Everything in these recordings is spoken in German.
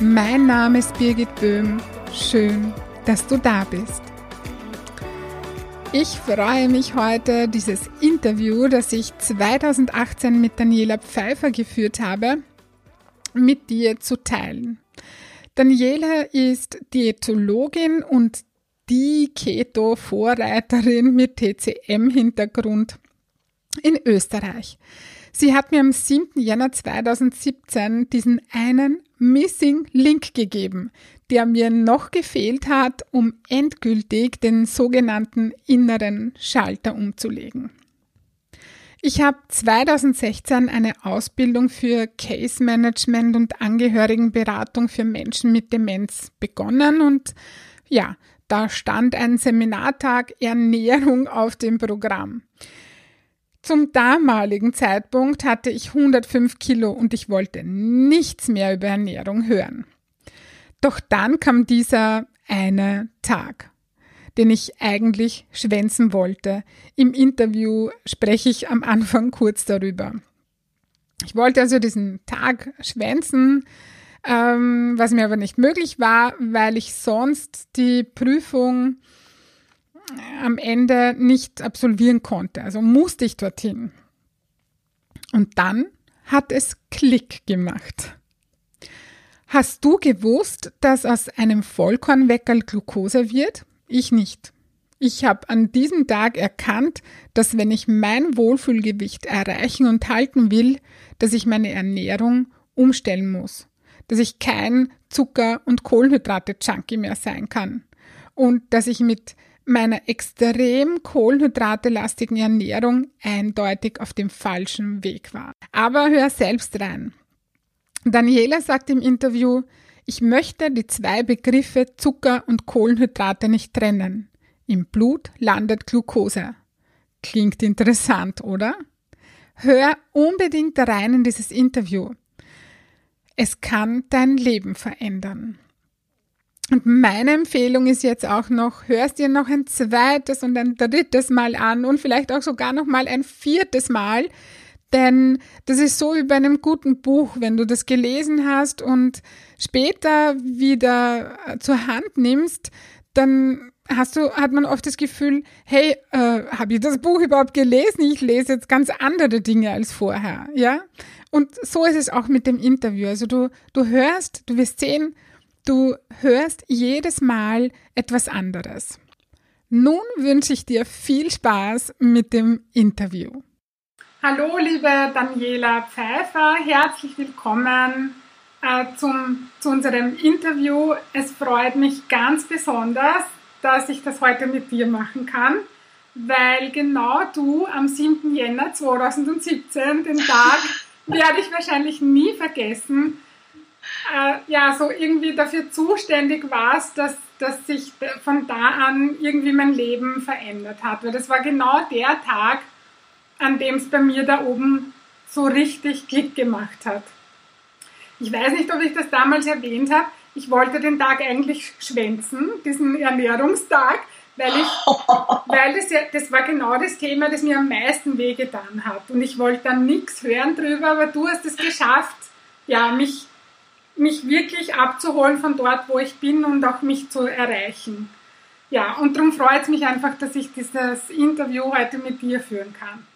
Mein Name ist Birgit Böhm. Schön, dass du da bist. Ich freue mich heute, dieses Interview, das ich 2018 mit Daniela Pfeiffer geführt habe, mit dir zu teilen. Daniela ist Diätologin und die Keto-Vorreiterin mit TCM-Hintergrund in Österreich. Sie hat mir am 7. Jänner 2017 diesen einen Missing Link gegeben, der mir noch gefehlt hat, um endgültig den sogenannten inneren Schalter umzulegen. Ich habe 2016 eine Ausbildung für Case Management und Angehörigenberatung für Menschen mit Demenz begonnen und ja, da stand ein Seminartag Ernährung auf dem Programm. Zum damaligen Zeitpunkt hatte ich 105 Kilo und ich wollte nichts mehr über Ernährung hören. Doch dann kam dieser eine Tag, den ich eigentlich schwänzen wollte. Im Interview spreche ich am Anfang kurz darüber. Ich wollte also diesen Tag schwänzen, ähm, was mir aber nicht möglich war, weil ich sonst die Prüfung am Ende nicht absolvieren konnte. Also musste ich dorthin. Und dann hat es Klick gemacht. Hast du gewusst, dass aus einem Vollkornweckerl Glucose wird? Ich nicht. Ich habe an diesem Tag erkannt, dass wenn ich mein Wohlfühlgewicht erreichen und halten will, dass ich meine Ernährung umstellen muss, dass ich kein Zucker- und Kohlenhydrate-Junkie mehr sein kann und dass ich mit meiner extrem kohlenhydratelastigen Ernährung eindeutig auf dem falschen Weg war. Aber hör selbst rein. Daniela sagt im Interview, ich möchte die zwei Begriffe Zucker und Kohlenhydrate nicht trennen. Im Blut landet Glucose. Klingt interessant, oder? Hör unbedingt rein in dieses Interview. Es kann dein Leben verändern. Und meine Empfehlung ist jetzt auch noch, hörst dir noch ein zweites und ein drittes Mal an und vielleicht auch sogar noch mal ein viertes Mal, denn das ist so wie bei einem guten Buch, wenn du das gelesen hast und später wieder zur Hand nimmst, dann hast du, hat man oft das Gefühl, hey, äh, habe ich das Buch überhaupt gelesen? Ich lese jetzt ganz andere Dinge als vorher, ja? Und so ist es auch mit dem Interview. Also du, du hörst, du wirst sehen, Du hörst jedes Mal etwas anderes. Nun wünsche ich dir viel Spaß mit dem Interview. Hallo, liebe Daniela Pfeiffer, herzlich willkommen äh, zum, zu unserem Interview. Es freut mich ganz besonders, dass ich das heute mit dir machen kann, weil genau du am 7. Jänner 2017, den Tag, werde ich wahrscheinlich nie vergessen, äh, ja, so irgendwie dafür zuständig warst, dass, dass sich von da an irgendwie mein Leben verändert hat. Weil das war genau der Tag, an dem es bei mir da oben so richtig Klick gemacht hat. Ich weiß nicht, ob ich das damals erwähnt habe. Ich wollte den Tag eigentlich schwänzen, diesen Ernährungstag, weil ich, weil das ja, das war genau das Thema, das mir am meisten wehgetan hat. Und ich wollte dann nichts hören drüber, aber du hast es geschafft, ja, mich mich wirklich abzuholen von dort, wo ich bin und auch mich zu erreichen. Ja, und darum freut es mich einfach, dass ich dieses Interview heute mit dir führen kann.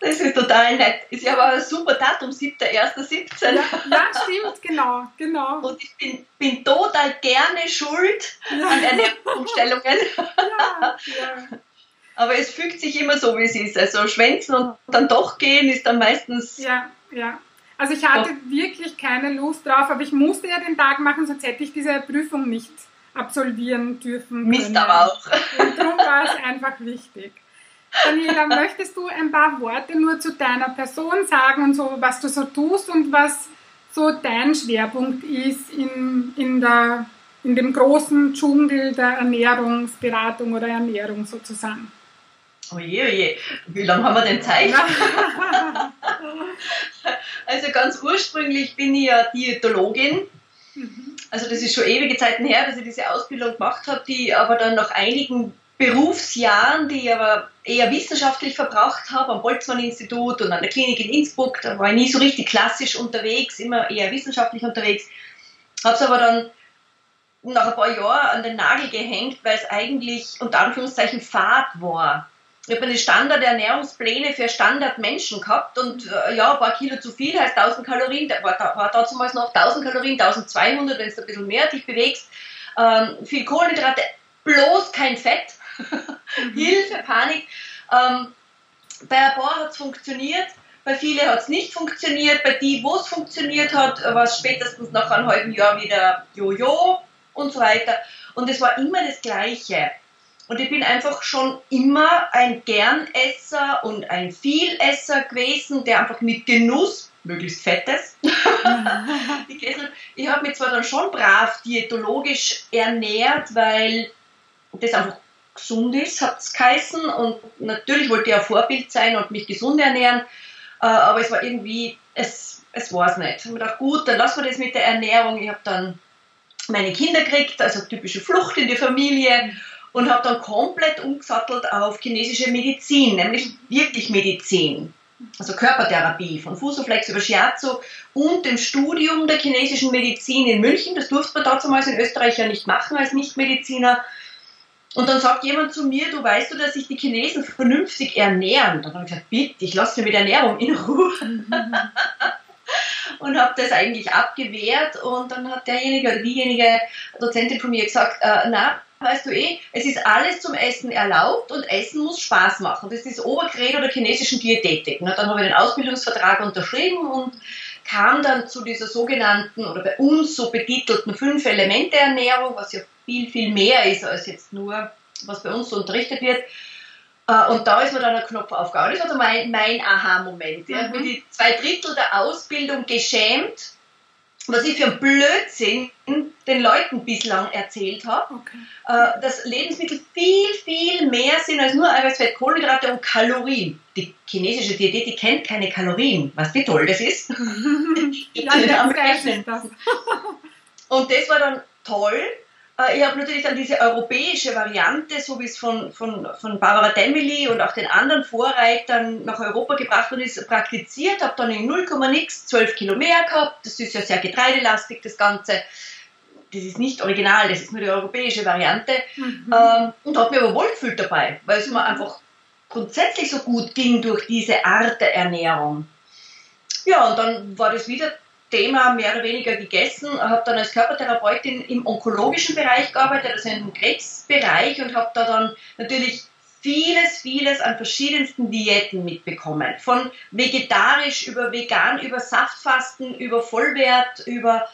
Das ist total nett. Ist ja aber ein super Datum, 7.1.17. Ja, ja, stimmt, genau, genau. Und ich bin, bin total gerne schuld ja. an Ernährungsumstellungen. Ja, ja. Aber es fügt sich immer so, wie es ist. Also schwänzen und dann doch gehen ist dann meistens ja, ja. Also ich hatte oh. wirklich keine Lust drauf, aber ich musste ja den Tag machen, sonst hätte ich diese Prüfung nicht absolvieren dürfen. Mist aber auch. Und darum war es einfach wichtig. Daniela, möchtest du ein paar Worte nur zu deiner Person sagen und so, was du so tust und was so dein Schwerpunkt ist in, in, der, in dem großen Dschungel der Ernährungsberatung oder Ernährung sozusagen. Oje, oje, wie lange haben wir denn Zeit? also ganz ursprünglich bin ich ja Diätologin. Mhm. Also das ist schon ewige Zeiten her, dass ich diese Ausbildung gemacht habe, die aber dann nach einigen Berufsjahren, die ich aber eher wissenschaftlich verbracht habe, am Boltzmann-Institut und an der Klinik in Innsbruck, da war ich nie so richtig klassisch unterwegs, immer eher wissenschaftlich unterwegs, habe es aber dann nach ein paar Jahren an den Nagel gehängt, weil es eigentlich unter Anführungszeichen Fahrt war. Ich habe eine Standardernährungspläne für Standardmenschen gehabt und äh, ja, ein paar Kilo zu viel heißt 1000 Kalorien, da war, war damals noch 1000 Kalorien, 1200, wenn du ein bisschen mehr dich bewegst, ähm, viel Kohlenhydrate, bloß kein Fett, mhm. Hilfe, Panik. Ähm, bei ein paar hat es funktioniert, bei vielen hat es nicht funktioniert, bei die, wo es funktioniert hat, war es spätestens nach einem halben Jahr wieder Jojo und so weiter. Und es war immer das Gleiche. Und ich bin einfach schon immer ein Gernesser und ein Vielesser gewesen, der einfach mit Genuss, möglichst Fettes, gegessen hat. Ich habe mich zwar dann schon brav diätologisch ernährt, weil das einfach gesund ist, hat es geheißen. Und natürlich wollte ich ein Vorbild sein und mich gesund ernähren. Äh, aber es war irgendwie, es, es war es nicht. Ich habe gedacht, gut, dann lassen wir das mit der Ernährung. Ich habe dann meine Kinder gekriegt, also typische Flucht in die Familie und habe dann komplett umgesattelt auf chinesische Medizin, nämlich wirklich Medizin. Also Körpertherapie von Fusoflex über Shiatsu und dem Studium der chinesischen Medizin in München. Das durfte man damals in Österreich ja nicht machen als Nichtmediziner. Und dann sagt jemand zu mir, du weißt du, dass sich die Chinesen vernünftig ernähren? Dann habe ich gesagt, bitte, ich lasse mir mit Ernährung in Ruhe. und habe das eigentlich abgewehrt. Und dann hat derjenige oder diejenige Dozentin von mir gesagt, äh, na, weißt du eh, es ist alles zum Essen erlaubt und Essen muss Spaß machen. Das ist Obercredo der chinesischen Diätetik. Na, dann habe ich den Ausbildungsvertrag unterschrieben und kam dann zu dieser sogenannten oder bei uns so betitelten Fünf-Elemente-Ernährung, was ja viel, viel mehr ist als jetzt nur, was bei uns so unterrichtet wird. Äh, und da ist mir dann ein Knopf aufgegangen. Das war mein, mein Aha-Moment. Ich mhm. habe mir die zwei Drittel der Ausbildung geschämt, was ich für ein Blödsinn den Leuten bislang erzählt habe, okay. Äh, dass Lebensmittel viel, viel mehr sind als nur Eiweißfett, Kohlenhydrate und Kalorien. Die chinesische Diät, die kennt keine Kalorien. Was wie toll das ist. ja, das und das war dann toll, ich habe natürlich dann diese europäische Variante, so wie es von, von, von Barbara Demmeli und auch den anderen Vorreitern nach Europa gebracht worden ist, praktiziert, habe dann in 0, nix 12 Kilo mehr gehabt. Das ist ja sehr getreidelastig, das Ganze. Das ist nicht original, das ist nur die europäische Variante. Mhm. Ähm, und habe mir aber wohl gefühlt dabei, weil es mir einfach grundsätzlich so gut ging durch diese Art der Ernährung. Ja, und dann war das wieder Thema mehr oder weniger gegessen, habe dann als Körpertherapeutin im onkologischen Bereich gearbeitet, also im Krebsbereich und habe da dann natürlich vieles, vieles an verschiedensten Diäten mitbekommen. Von vegetarisch über vegan, über Saftfasten, über Vollwert, über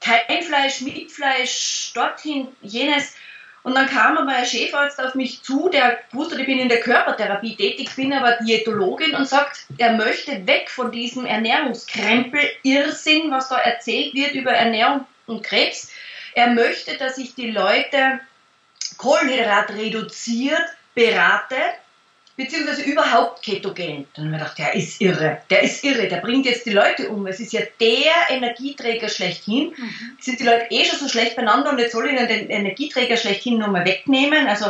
kein Fleisch, mit Fleisch, dorthin, jenes. Und dann kam aber ein Chefarzt auf mich zu, der wusste, ich bin in der Körpertherapie tätig, bin aber Diätologin und sagt, er möchte weg von diesem Ernährungskrempel, Irrsinn, was da erzählt wird über Ernährung und Krebs. Er möchte, dass sich die Leute Kohlenhydrat reduziert, berate beziehungsweise überhaupt ketogen. Dann haben wir gedacht, der ist irre, der ist irre, der bringt jetzt die Leute um. Es ist ja der Energieträger schlechthin. Mhm. Sind die Leute eh schon so schlecht beieinander und jetzt soll ich ihnen den Energieträger schlechthin nochmal wegnehmen. Also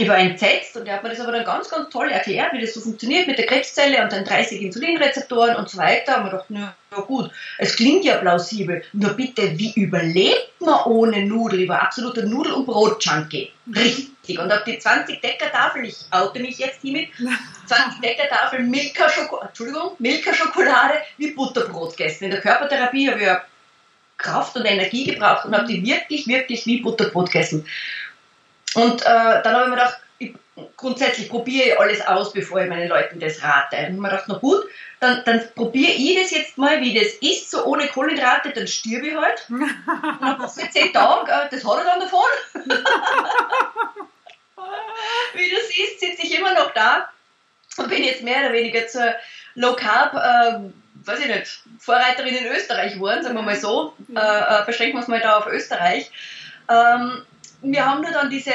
ich war entsetzt und er hat mir das aber dann ganz, ganz toll erklärt, wie das so funktioniert mit der Krebszelle und den 30 Insulinrezeptoren und so weiter. Und man dachte, na, ja gut, es klingt ja plausibel. Nur bitte, wie überlebt man ohne Nudel? Ich war absoluter Nudel- und Brot-Junkie. Richtig. Und auf die 20 Decker Tafel, ich oute mich jetzt hiermit, 20 Decker Tafel Milka-Schokolade, Entschuldigung, Milka-Schokolade wie Butterbrot gegessen. In der Körpertherapie habe ich ja Kraft und Energie gebraucht und habe die wirklich, wirklich wie Butterbrot gegessen. Und äh, dann habe ich mir gedacht, ich, grundsätzlich probiere ich alles aus, bevor ich meinen Leuten das rate. Und mir gedacht, na gut, dann, dann probiere ich das jetzt mal, wie das ist, so ohne Kohlenhydrate, dann stirbe ich halt. Und dann passiert zehn Tage, das hat er dann davon. wie du siehst, sitze ich immer noch da und bin jetzt mehr oder weniger zur Low Carb äh, weiß ich nicht, Vorreiterin in Österreich waren, sagen wir mal so, äh, äh, beschränken wir es mal da auf Österreich. Ähm, wir haben nur dann diese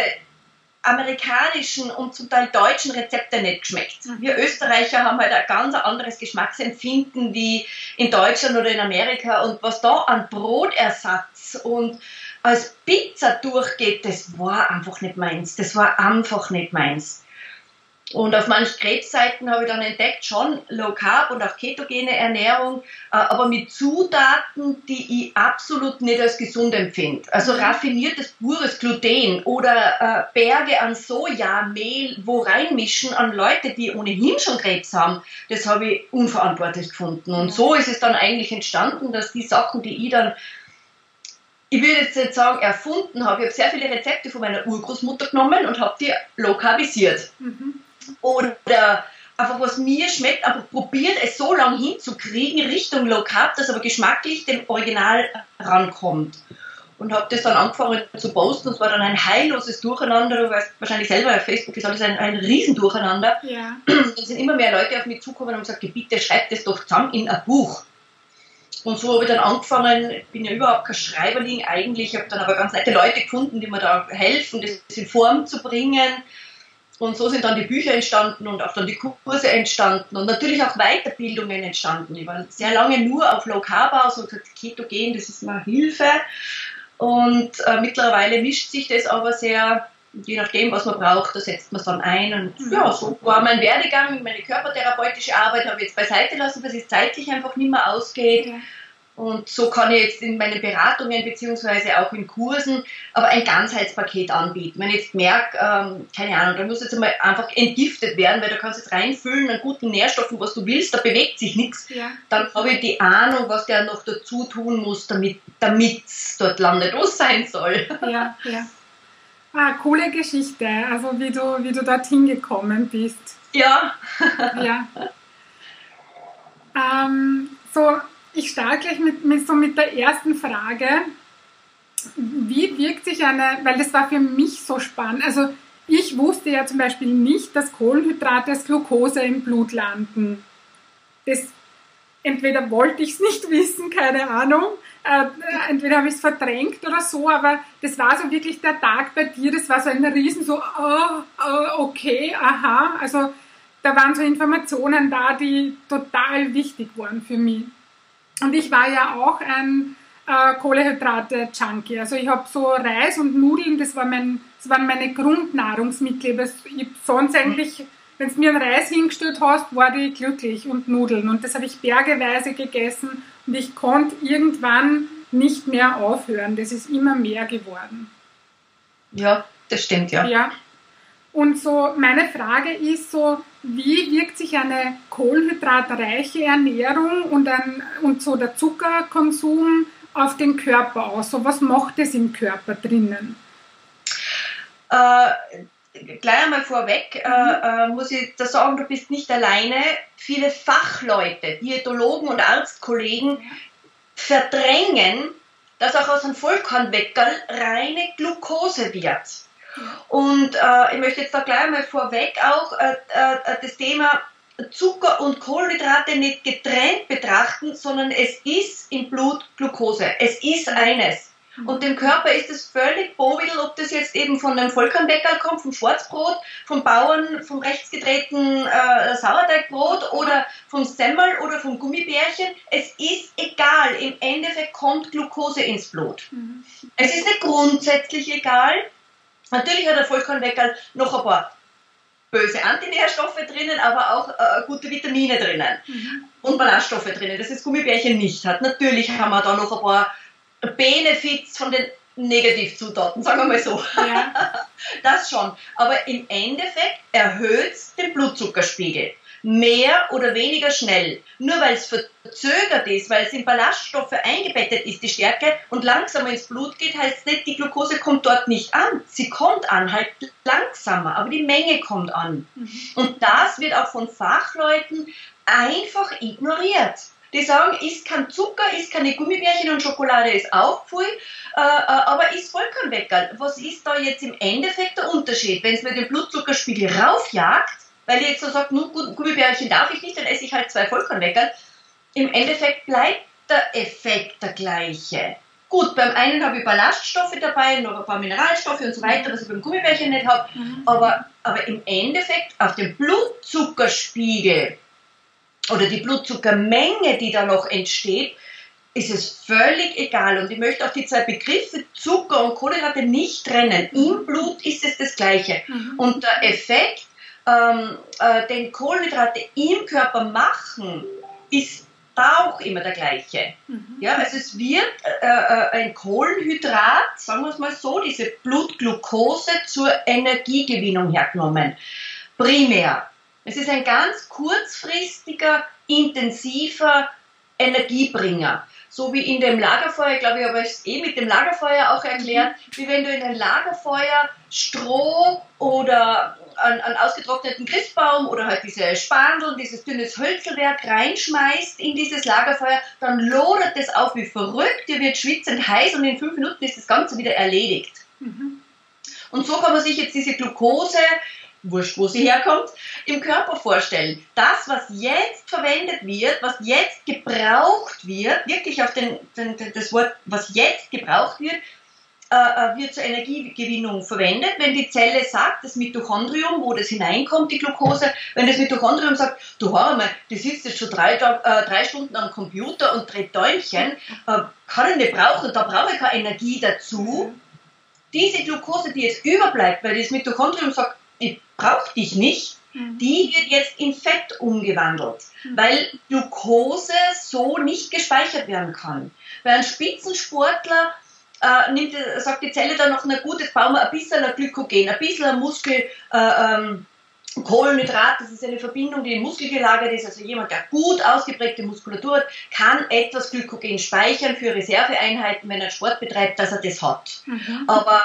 amerikanischen und zum Teil deutschen Rezepte nicht geschmeckt. Mhm. Wir Österreicher haben halt ein ganz anderes Geschmacksempfinden wie in Deutschland oder in Amerika und was da an Brotersatz und als Pizza durchgeht, das war einfach nicht meins. Das war einfach nicht meins. Und auf manchen Krebsseiten habe ich dann entdeckt, schon Low Carb und auch ketogene Ernährung, äh, aber mit Zutaten, die ich absolut nicht als gesund empfinde. Also mhm. raffiniertes, pures Gluten oder äh, Berge an Soja, Mehl, wo reinmischen an Leute, die ohnehin schon Krebs haben, das habe ich unverantwortlich gefunden. Und so ist es dann eigentlich entstanden, dass die Sachen, die ich dann ich will jetzt nicht sagen, erfunden habe. Ich habe sehr viele Rezepte von meiner Urgroßmutter genommen und habe die low carbisiert. Mhm oder einfach was mir schmeckt, aber probiert es so lange hinzukriegen Richtung Low Carb, dass aber geschmacklich dem Original rankommt. Und habe das dann angefangen zu posten. Es war dann ein heilloses Durcheinander. Du weißt wahrscheinlich selber, auf Facebook ist alles ein, ein Riesendurcheinander. Ja. Da sind immer mehr Leute auf mich zugekommen und gesagt, bitte schreibt das doch zusammen in ein Buch. Und so habe ich dann angefangen, ich bin ja überhaupt kein Schreiberling eigentlich, ich habe dann aber ganz nette Leute gefunden, die mir da helfen, das in Form zu bringen. Und so sind dann die Bücher entstanden und auch dann die Kurse entstanden und natürlich auch Weiterbildungen entstanden. Ich war sehr lange nur auf Low Carb aus und gesagt, Ketogen, das ist mal Hilfe. Und äh, mittlerweile mischt sich das aber sehr, je nachdem, was man braucht, da setzt man es dann ein. Und mhm. ja, so war mein Werdegang, meine körpertherapeutische Arbeit habe ich jetzt beiseite lassen, weil es zeitlich einfach nicht mehr ausgeht. Ja. Und so kann ich jetzt in meinen Beratungen beziehungsweise auch in Kursen aber ein Ganzheitspaket anbieten. Wenn ich jetzt merke, ähm, keine Ahnung, da muss jetzt mal einfach entgiftet werden, weil du kannst jetzt reinfüllen an guten Nährstoffen, was du willst, da bewegt sich nichts. Ja. Dann habe ich die Ahnung, was der noch dazu tun muss, damit es dort landet, wo es sein soll. Ja, ja. Ah, coole Geschichte, also wie du, wie du dorthin gekommen bist. Ja. ja. Ähm, so, ich starte gleich mit, mit, so mit der ersten Frage. Wie wirkt sich eine, weil das war für mich so spannend, also ich wusste ja zum Beispiel nicht, dass Kohlenhydrate als Glucose im Blut landen. Das, entweder wollte ich es nicht wissen, keine Ahnung, äh, entweder habe ich es verdrängt oder so, aber das war so wirklich der Tag bei dir, das war so ein Riesen, so, oh, oh, okay, aha, also da waren so Informationen da, die total wichtig waren für mich. Und ich war ja auch ein äh, Kohlehydrate-Junkie. Also ich habe so Reis und Nudeln, das, war mein, das waren meine Grundnahrungsmittel. Ich sonst eigentlich, wenn du mir einen Reis hingestellt hast, war ich glücklich und Nudeln. Und das habe ich bergeweise gegessen und ich konnte irgendwann nicht mehr aufhören. Das ist immer mehr geworden. Ja, das stimmt, ja. Ja. Und so meine Frage ist so, wie wirkt sich eine kohlenhydratreiche Ernährung und, ein, und so der Zuckerkonsum auf den Körper aus? So, was macht es im Körper drinnen? Äh, gleich einmal vorweg äh, mhm. äh, muss ich da sagen, du bist nicht alleine. Viele Fachleute, Diätologen und Arztkollegen verdrängen, dass auch aus einem Vollkornweckerl reine Glucose wird. Und äh, ich möchte jetzt da gleich mal vorweg auch äh, äh, das Thema Zucker und Kohlenhydrate nicht getrennt betrachten, sondern es ist im Blut Glucose. Es ist eines. Und dem Körper ist es völlig bovidel, ob das jetzt eben von einem Vollkornbäckerl kommt, vom Schwarzbrot, vom Bauern, vom rechtsgedrehten äh, Sauerteigbrot oder vom Semmel oder vom Gummibärchen. Es ist egal. Im Endeffekt kommt Glucose ins Blut. Mhm. Es ist nicht grundsätzlich egal, Natürlich hat der Vollkornweckerl noch ein paar böse Antinährstoffe drinnen, aber auch äh, gute Vitamine drinnen mhm. und Ballaststoffe drinnen. Das ist Gummibärchen nicht hat. Natürlich haben wir da noch ein paar Benefits von den Negativzutaten, sagen wir mal so. Ja. Das schon. Aber im Endeffekt erhöht es den Blutzuckerspiegel mehr oder weniger schnell. Nur weil es verzögert ist, weil es in Ballaststoffe eingebettet ist, die Stärke, und langsamer ins Blut geht, heißt nicht, die Glucose kommt dort nicht an. Sie kommt an, halt langsamer, aber die Menge kommt an. Mhm. Und das wird auch von Fachleuten einfach ignoriert. Die sagen, isst kein Zucker, isst keine Gummibärchen und Schokolade ist auch voll, äh, äh, aber isst Vollkornweckerl. Was ist da jetzt im Endeffekt der Unterschied? Wenn es mir den Blutzuckerspiegel raufjagt, weil ich jetzt so sage, nur Gummibärchen darf ich nicht, dann esse ich halt zwei Vollkornweckerl. im Endeffekt bleibt der Effekt der gleiche. Gut, beim einen habe ich Ballaststoffe dabei, noch ein paar Mineralstoffe und so weiter, was ich beim Gummibärchen nicht habe. Mhm. Aber, aber im Endeffekt auf dem Blutzuckerspiegel oder die Blutzuckermenge, die da noch entsteht, ist es völlig egal. Und ich möchte auch die zwei Begriffe Zucker und Kohlenhydrate nicht trennen. Im Blut ist es das Gleiche. Mhm. Und der Effekt, ähm, äh, den Kohlenhydrate im Körper machen, ist da auch immer der gleiche. Mhm. Ja, also es wird äh, äh, ein Kohlenhydrat, sagen wir es mal so, diese Blutglucose zur Energiegewinnung hergenommen. Primär. Es ist ein ganz kurzfristiger, intensiver Energiebringer. So wie in dem Lagerfeuer, glaube ich, habe ich es eh mit dem Lagerfeuer auch erklärt, mhm. wie wenn du in ein Lagerfeuer Stroh oder einen, einen ausgetrockneten Christbaum oder halt diese Spandel, dieses dünnes Hölzelwerk reinschmeißt in dieses Lagerfeuer, dann lodert es auf wie verrückt, dir wird schwitzend heiß und in fünf Minuten ist das Ganze wieder erledigt. Mhm. Und so kann man sich jetzt diese Glucose wurscht, wo sie herkommt, im Körper vorstellen. Das, was jetzt verwendet wird, was jetzt gebraucht wird, wirklich auf den, den, das Wort, was jetzt gebraucht wird, äh, äh, wird zur Energiegewinnung verwendet. Wenn die Zelle sagt, das Mitochondrium, wo das hineinkommt, die Glucose, wenn das Mitochondrium sagt, du hör mal, du sitzt jetzt schon drei, äh, drei Stunden am Computer und dreht Däumchen, äh, kann ich nicht brauchen, da brauche ich keine Energie dazu. Diese Glucose, die jetzt überbleibt, weil das Mitochondrium sagt, ich brauche dich nicht, mhm. die wird jetzt in Fett umgewandelt, mhm. weil Glucose so nicht gespeichert werden kann. Weil ein Spitzensportler äh, nimmt, sagt die Zelle dann noch, na gut, jetzt bauen wir ein bisschen Glykogen, ein bisschen Muskel, äh, ähm, Kohlenhydrat, das ist eine Verbindung, die im Muskel gelagert ist. Also jemand, der gut ausgeprägte Muskulatur hat, kann etwas Glykogen speichern für Reserveeinheiten, wenn er Sport betreibt, dass er das hat. Mhm. Aber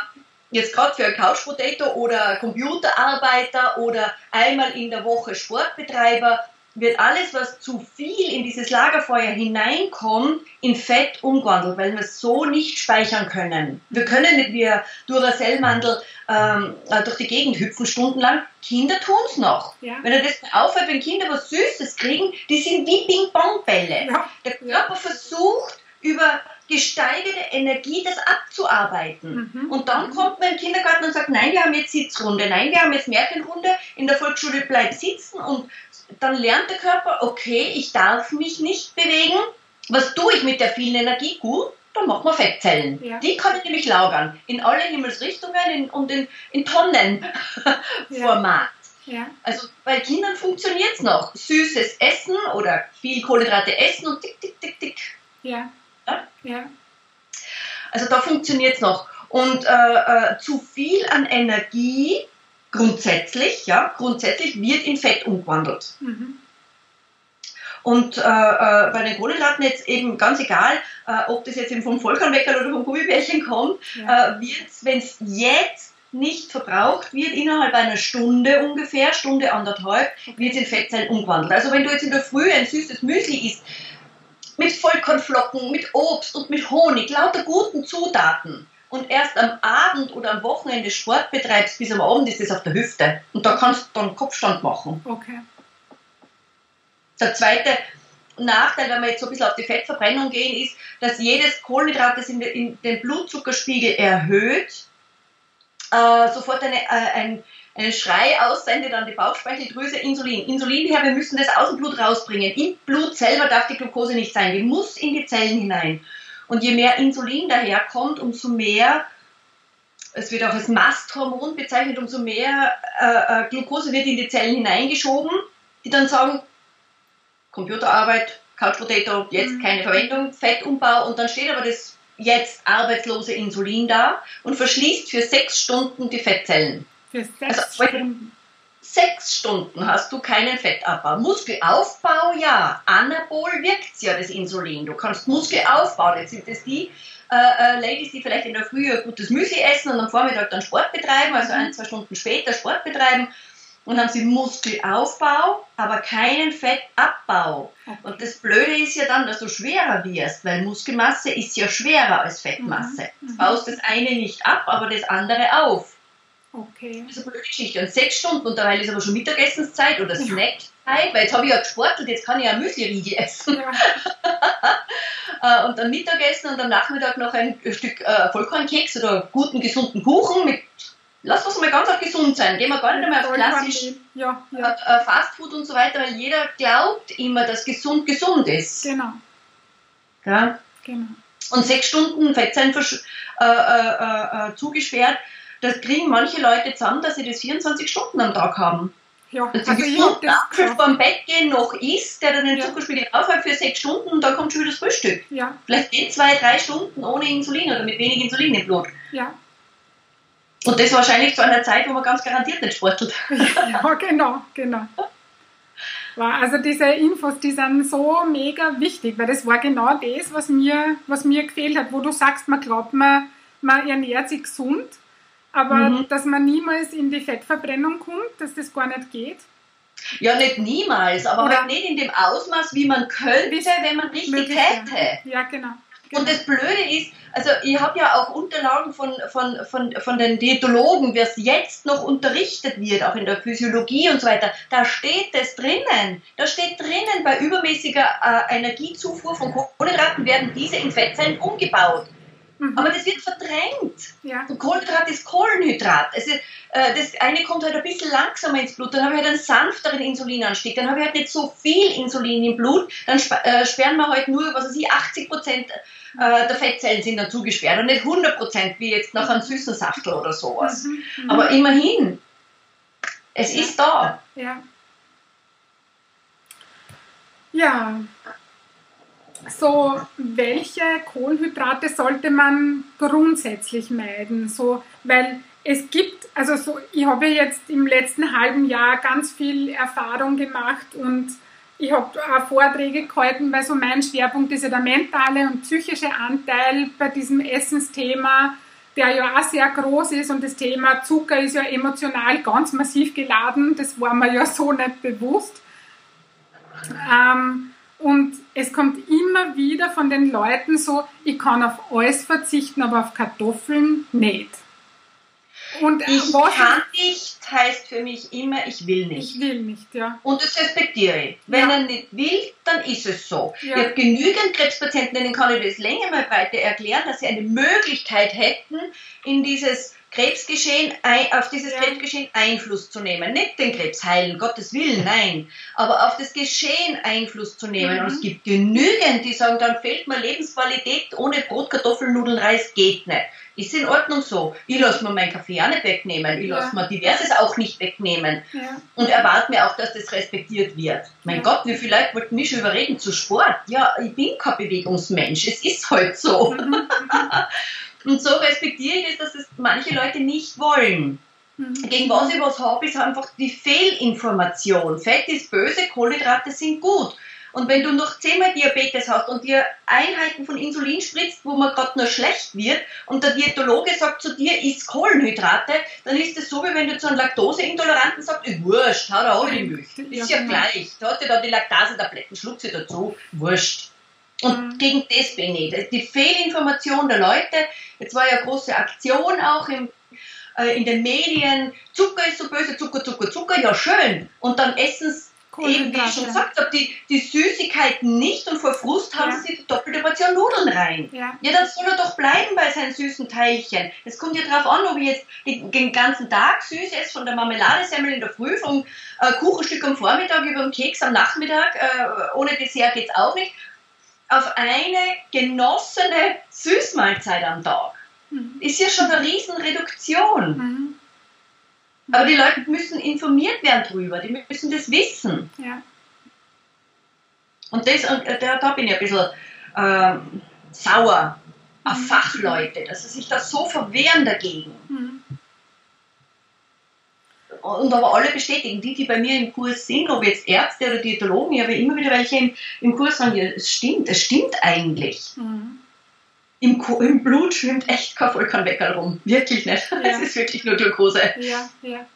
jetzt gerade für einen Couch Potato oder Computerarbeiter oder einmal in der Woche Sportbetreiber, wird alles, was zu viel in dieses Lagerfeuer hineinkommt, in Fett umgewandelt, weil wir es so nicht speichern können. Wir können nicht wie Duracell-Mandel ähm, äh, durch die Gegend hüpfen stundenlang. Kinder tun es noch. Ja. Wenn er das aufhört, wenn Kinder was Süßes kriegen, die sind wie Ping-Pong-Bälle. Ja. Der Körper versucht, über gesteigerte Energie das abzuarbeiten. Mhm. Und dann kommt man im Kindergarten und sagt, nein, wir haben jetzt Sitzrunde, nein, wir haben jetzt Märchenrunde, in der Volksschule bleibt sitzen und dann lernt der Körper, okay, ich darf mich nicht bewegen. Was tue ich mit der vielen Energie? Gut, dann machen wir Fettzellen. Ja. Die kann ich nämlich lagern. In alle Himmelsrichtungen in, und in, in Tonnenformat. Ja. ja. Also bei Kindern funktioniert es noch. Süßes Essen oder viel Kohlenhydrate essen und tick, tick, tick, tick. Ja. Ja? ja. Also da funktioniert es noch. Und äh, äh, zu viel an Energie grundsätzlich, ja, grundsätzlich wird in Fett umgewandelt. Mhm. Und äh, äh, bei den Kohlenhydraten jetzt eben ganz egal, äh, ob das jetzt eben vom Vollkornweckerl oder vom Gummibärchen kommt, ja. äh, wird wenn es jetzt nicht verbraucht wird, innerhalb einer Stunde ungefähr, Stunde anderthalb, wird es in Fettzellen umgewandelt. Also wenn du jetzt in der Früh ein süßes Müsli isst, mit Vollkornflocken, mit Obst und mit Honig, lauter guten Zutaten, und erst am Abend oder am Wochenende Sport betreibst, bis am Abend ist es auf der Hüfte. Und da kannst du dann Kopfstand machen. Okay. Der zweite Nachteil, wenn wir jetzt so ein bisschen auf die Fettverbrennung gehen, ist, dass jedes Kohlenhydrat, das in, den Blutzuckerspiegel erhöht, äh, sofort eine, äh, ein, Schrei aussendet an die Bauchspeicheldrüse, Insulin. Insulin her, wir müssen das aus dem Blut rausbringen. Im Blut selber darf die Glucose nicht sein, die muss in die Zellen hinein. Und je mehr Insulin daherkommt, umso mehr, es wird auch als Masthormon bezeichnet, umso mehr äh, äh, Glucose wird in die Zellen hineingeschoben, die dann sagen, Computerarbeit, Couch Potato, jetzt mhm. keine Verwendung, Fettumbau und dann steht aber das jetzt arbeitslose Insulin da und verschließt für sechs Stunden die Fettzellen. Für sechs also, Stunden? sechs Stunden hast du keinen Fettabbau. Muskelaufbau, ja. Anabol wirkt ja das Insulin. Du kannst Muskel aufbauen. Jetzt sind das die äh, äh, Ladies, die vielleicht in der Früh ein gutes Müsli essen und am Vormittag dann Sport betreiben, also ein, zwei Stunden später Sport betreiben. Und haben sie Muskelaufbau, aber keinen Fettabbau. Und das Blöde ist ja dann, dass du schwerer wirst, weil Muskelmasse ist ja schwerer als Fettmasse. Mhm. Du baust das eine nicht ab, aber das andere auf. Okay. Das ist eine blöde Geschichte. Und sechs Stunden, und dabei ist aber schon Mittagessenszeit oder Snackzeit. Zeit, weil jetzt habe ich ja gesportelt, jetzt kann ich ja Müsli-Riegel essen. Ja. Äh, und dann Mittagessen und am Nachmittag noch ein Stück äh, Vollkornkeks oder guten, gesunden Kuchen mit lass uns mal ganz auf gesund sein. Gehen wir gar nicht einmal auf klassisch ja, ja. Äh, Fastfood und so weiter, weil jeder glaubt immer, dass gesund gesund ist. Genau. Ja? Genau. Und sechs Stunden Fettzellen äh, äh, äh, zugesperrt, das kriegen manche Leute zusammen, dass sie das 24 Stunden am Tag haben. Ja, dass also gesund Apfel beim Bett gehen noch isst, der dann den ja. Zuckerspiegel aufhält für sechs Stunden und dann kommt schon wieder das Frühstück. Ja. Vielleicht geht zwei, drei Stunden ohne Insulin oder mit wenig Insulin im Blut. Ja. Und das wahrscheinlich zu einer Zeit, wo man ganz garantiert nicht sportelt. Ja, genau, genau. Also diese Infos, die sind so mega wichtig, weil das war genau das, was mir, was mir gefehlt hat, wo du sagst, man glaubt, man, man ernährt sich gesund, aber mhm. dass man niemals in die Fettverbrennung kommt, dass das gar nicht geht. Ja, nicht niemals, aber Oder halt nicht in dem Ausmaß, wie man könnte, wenn man richtig täte. Ja, genau. Genau. Und das Blöde ist, also ich habe ja auch Unterlagen von, von, von, von den Diätologen, wie es jetzt noch unterrichtet wird, auch in der Physiologie und so weiter. Da steht das drinnen. Da steht drinnen, bei übermäßiger äh, Energiezufuhr von Kohlenhydraten werden diese in Fettzellen umgebaut. Mhm. Aber das wird verdrängt. Ja. Und Kohlenhydrat ist Kohlenhydrat. Also, äh, das eine kommt halt ein bisschen langsamer ins Blut, dann habe ich halt einen sanfteren Insulinanstieg, dann habe ich halt nicht so viel Insulin im Blut, dann äh, sperren wir halt nur, was weiß ich, 80 Prozent äh, der Fettzellen sind dann zugesperrt und nicht 100 Prozent wie jetzt nach einem süßen Saftel oder sowas. Mhm, mhm. Aber immerhin, es ja. ist da. Ja. Ja, so, welche Kohlenhydrate sollte man grundsätzlich meiden? So, weil es gibt, also so, ich habe jetzt im letzten halben Jahr ganz viel Erfahrung gemacht und ich habe auch Vorträge gehalten, weil so mein Schwerpunkt ist ja der mentale und psychische Anteil bei diesem Essensthema, der ja auch sehr groß ist und das Thema Zucker ist ja emotional ganz massiv geladen, das war mir ja so nicht bewusst. Ähm, und es kommt immer wieder von den Leuten so, ich kann auf alles verzichten, aber auf Kartoffeln nicht. Und äh, ich kann nicht heißt für mich immer, ich will nicht. Ich will nicht, ja. Und das respektiere ich. Wenn ja. er nicht will, dann ist es so. Ja. Ich habe genügend Krebspatienten, denen kann ich das länger mal breiter erklären, dass sie eine Möglichkeit hätten, in dieses Krebsgeschehen, auf dieses ja. Krebsgeschehen Einfluss zu nehmen. Nicht den Krebs heilen, Gottes Willen, nein. Aber auf das Geschehen Einfluss zu nehmen. Mhm. Und es gibt genügend, die sagen, dann fehlt mir Lebensqualität, ohne Brot, Kartoffeln, Nudeln, Reis geht nicht. Ist in Ordnung so. Ich lasse mir meinen Kaffee auch nicht wegnehmen. Ich lasse ja. mir diverses auch nicht wegnehmen. Ja. Und erwarte mir auch, dass das respektiert wird. Mein. Gott, wie viele Leute wollten mich schon überreden zu Sport? Ja, ich bin kein Bewegungsmensch. Es ist halt so. Mhm. Und so respektiere ich das, dass es manche Leute nicht wollen. Mhm. Gegen was ich was habe, ist einfach die Fehlinformation. Fett ist böse, Kohlenhydrate sind gut. Und wenn du noch zehnmal Diabetes hast und dir Einheiten von Insulin spritzt, wo man gerade nur schlecht wird und der Diätologe sagt zu dir, isst Kohlenhydrate, dann ist es so, wie wenn du zu einem Laktoseintoleranten sagst, wurscht, hau da auch die Milch. Ist ja, ja gleich. Da hat ja da die Laktasetabletten, schluck sie dazu, wurscht. Und mhm. gegen das bin ich. Die Fehlinformation der Leute, jetzt war ja eine große Aktion auch im, äh, in den Medien, Zucker ist so böse, Zucker, Zucker, Zucker, ja schön. Und dann essen sie eben, wie ich schon gesagt habe, die, die Süßigkeiten nicht und vor Frust haben ja. sie die doppelte Portion Nudeln rein. Ja. ja, dann soll er doch bleiben bei seinen süßen Teilchen. Es kommt ja darauf an, ob ich jetzt den, ganzen Tag süß esse, von der Marmeladesemmel in der Früh, vom äh, Kuchenstück am Vormittag über den Keks am Nachmittag, äh, ohne Dessert geht es auch nicht auf eine genossene Süßmahlzeit am Tag. Mhm. Ist ja schon eine Riesenreduktion. Mhm. Aber die Leute müssen informiert werden darüber, die müssen das wissen. Ja. Und das, äh, da, da bin ich ein bisschen ähm, sauer auf mhm. Fachleute, dass sie sich da so verwehren dagegen. Mhm und aber alle bestätigen, die, die bei mir im Kurs sind, ob jetzt Ärzte oder Diätologen, ich habe immer wieder welche im, im Kurs sagen, ja, es stimmt, es stimmt eigentlich. Mhm. Im, Im, Blut schwimmt echt kein Vollkornweckerl rum. Wirklich nicht. Ja. Es ist wirklich nur Glucose. Ja, ja.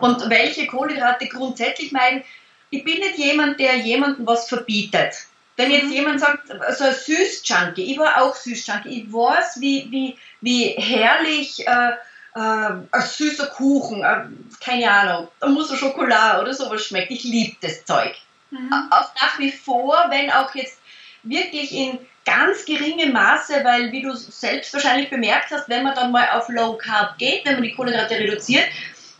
Und welche Kohlenhydrate grundsätzlich meinen, ich bin nicht jemand, der jemandem was verbietet. Wenn jetzt mhm. jemand sagt, so ein Süß-Junkie, ich war auch Süß-Junkie, ich weiß, wie, wie, wie herrlich äh, äh, ein süßer Kuchen, ein keine Ahnung, er Schokolade oder sowas schmeckt. Ich liebe das Zeug. Mhm. Auch nach wie vor, wenn auch jetzt wirklich in ganz geringem Maße, weil wie du selbst wahrscheinlich bemerkt hast, wenn man dann mal auf Low Carb geht, wenn man die Kohlenhydrate reduziert,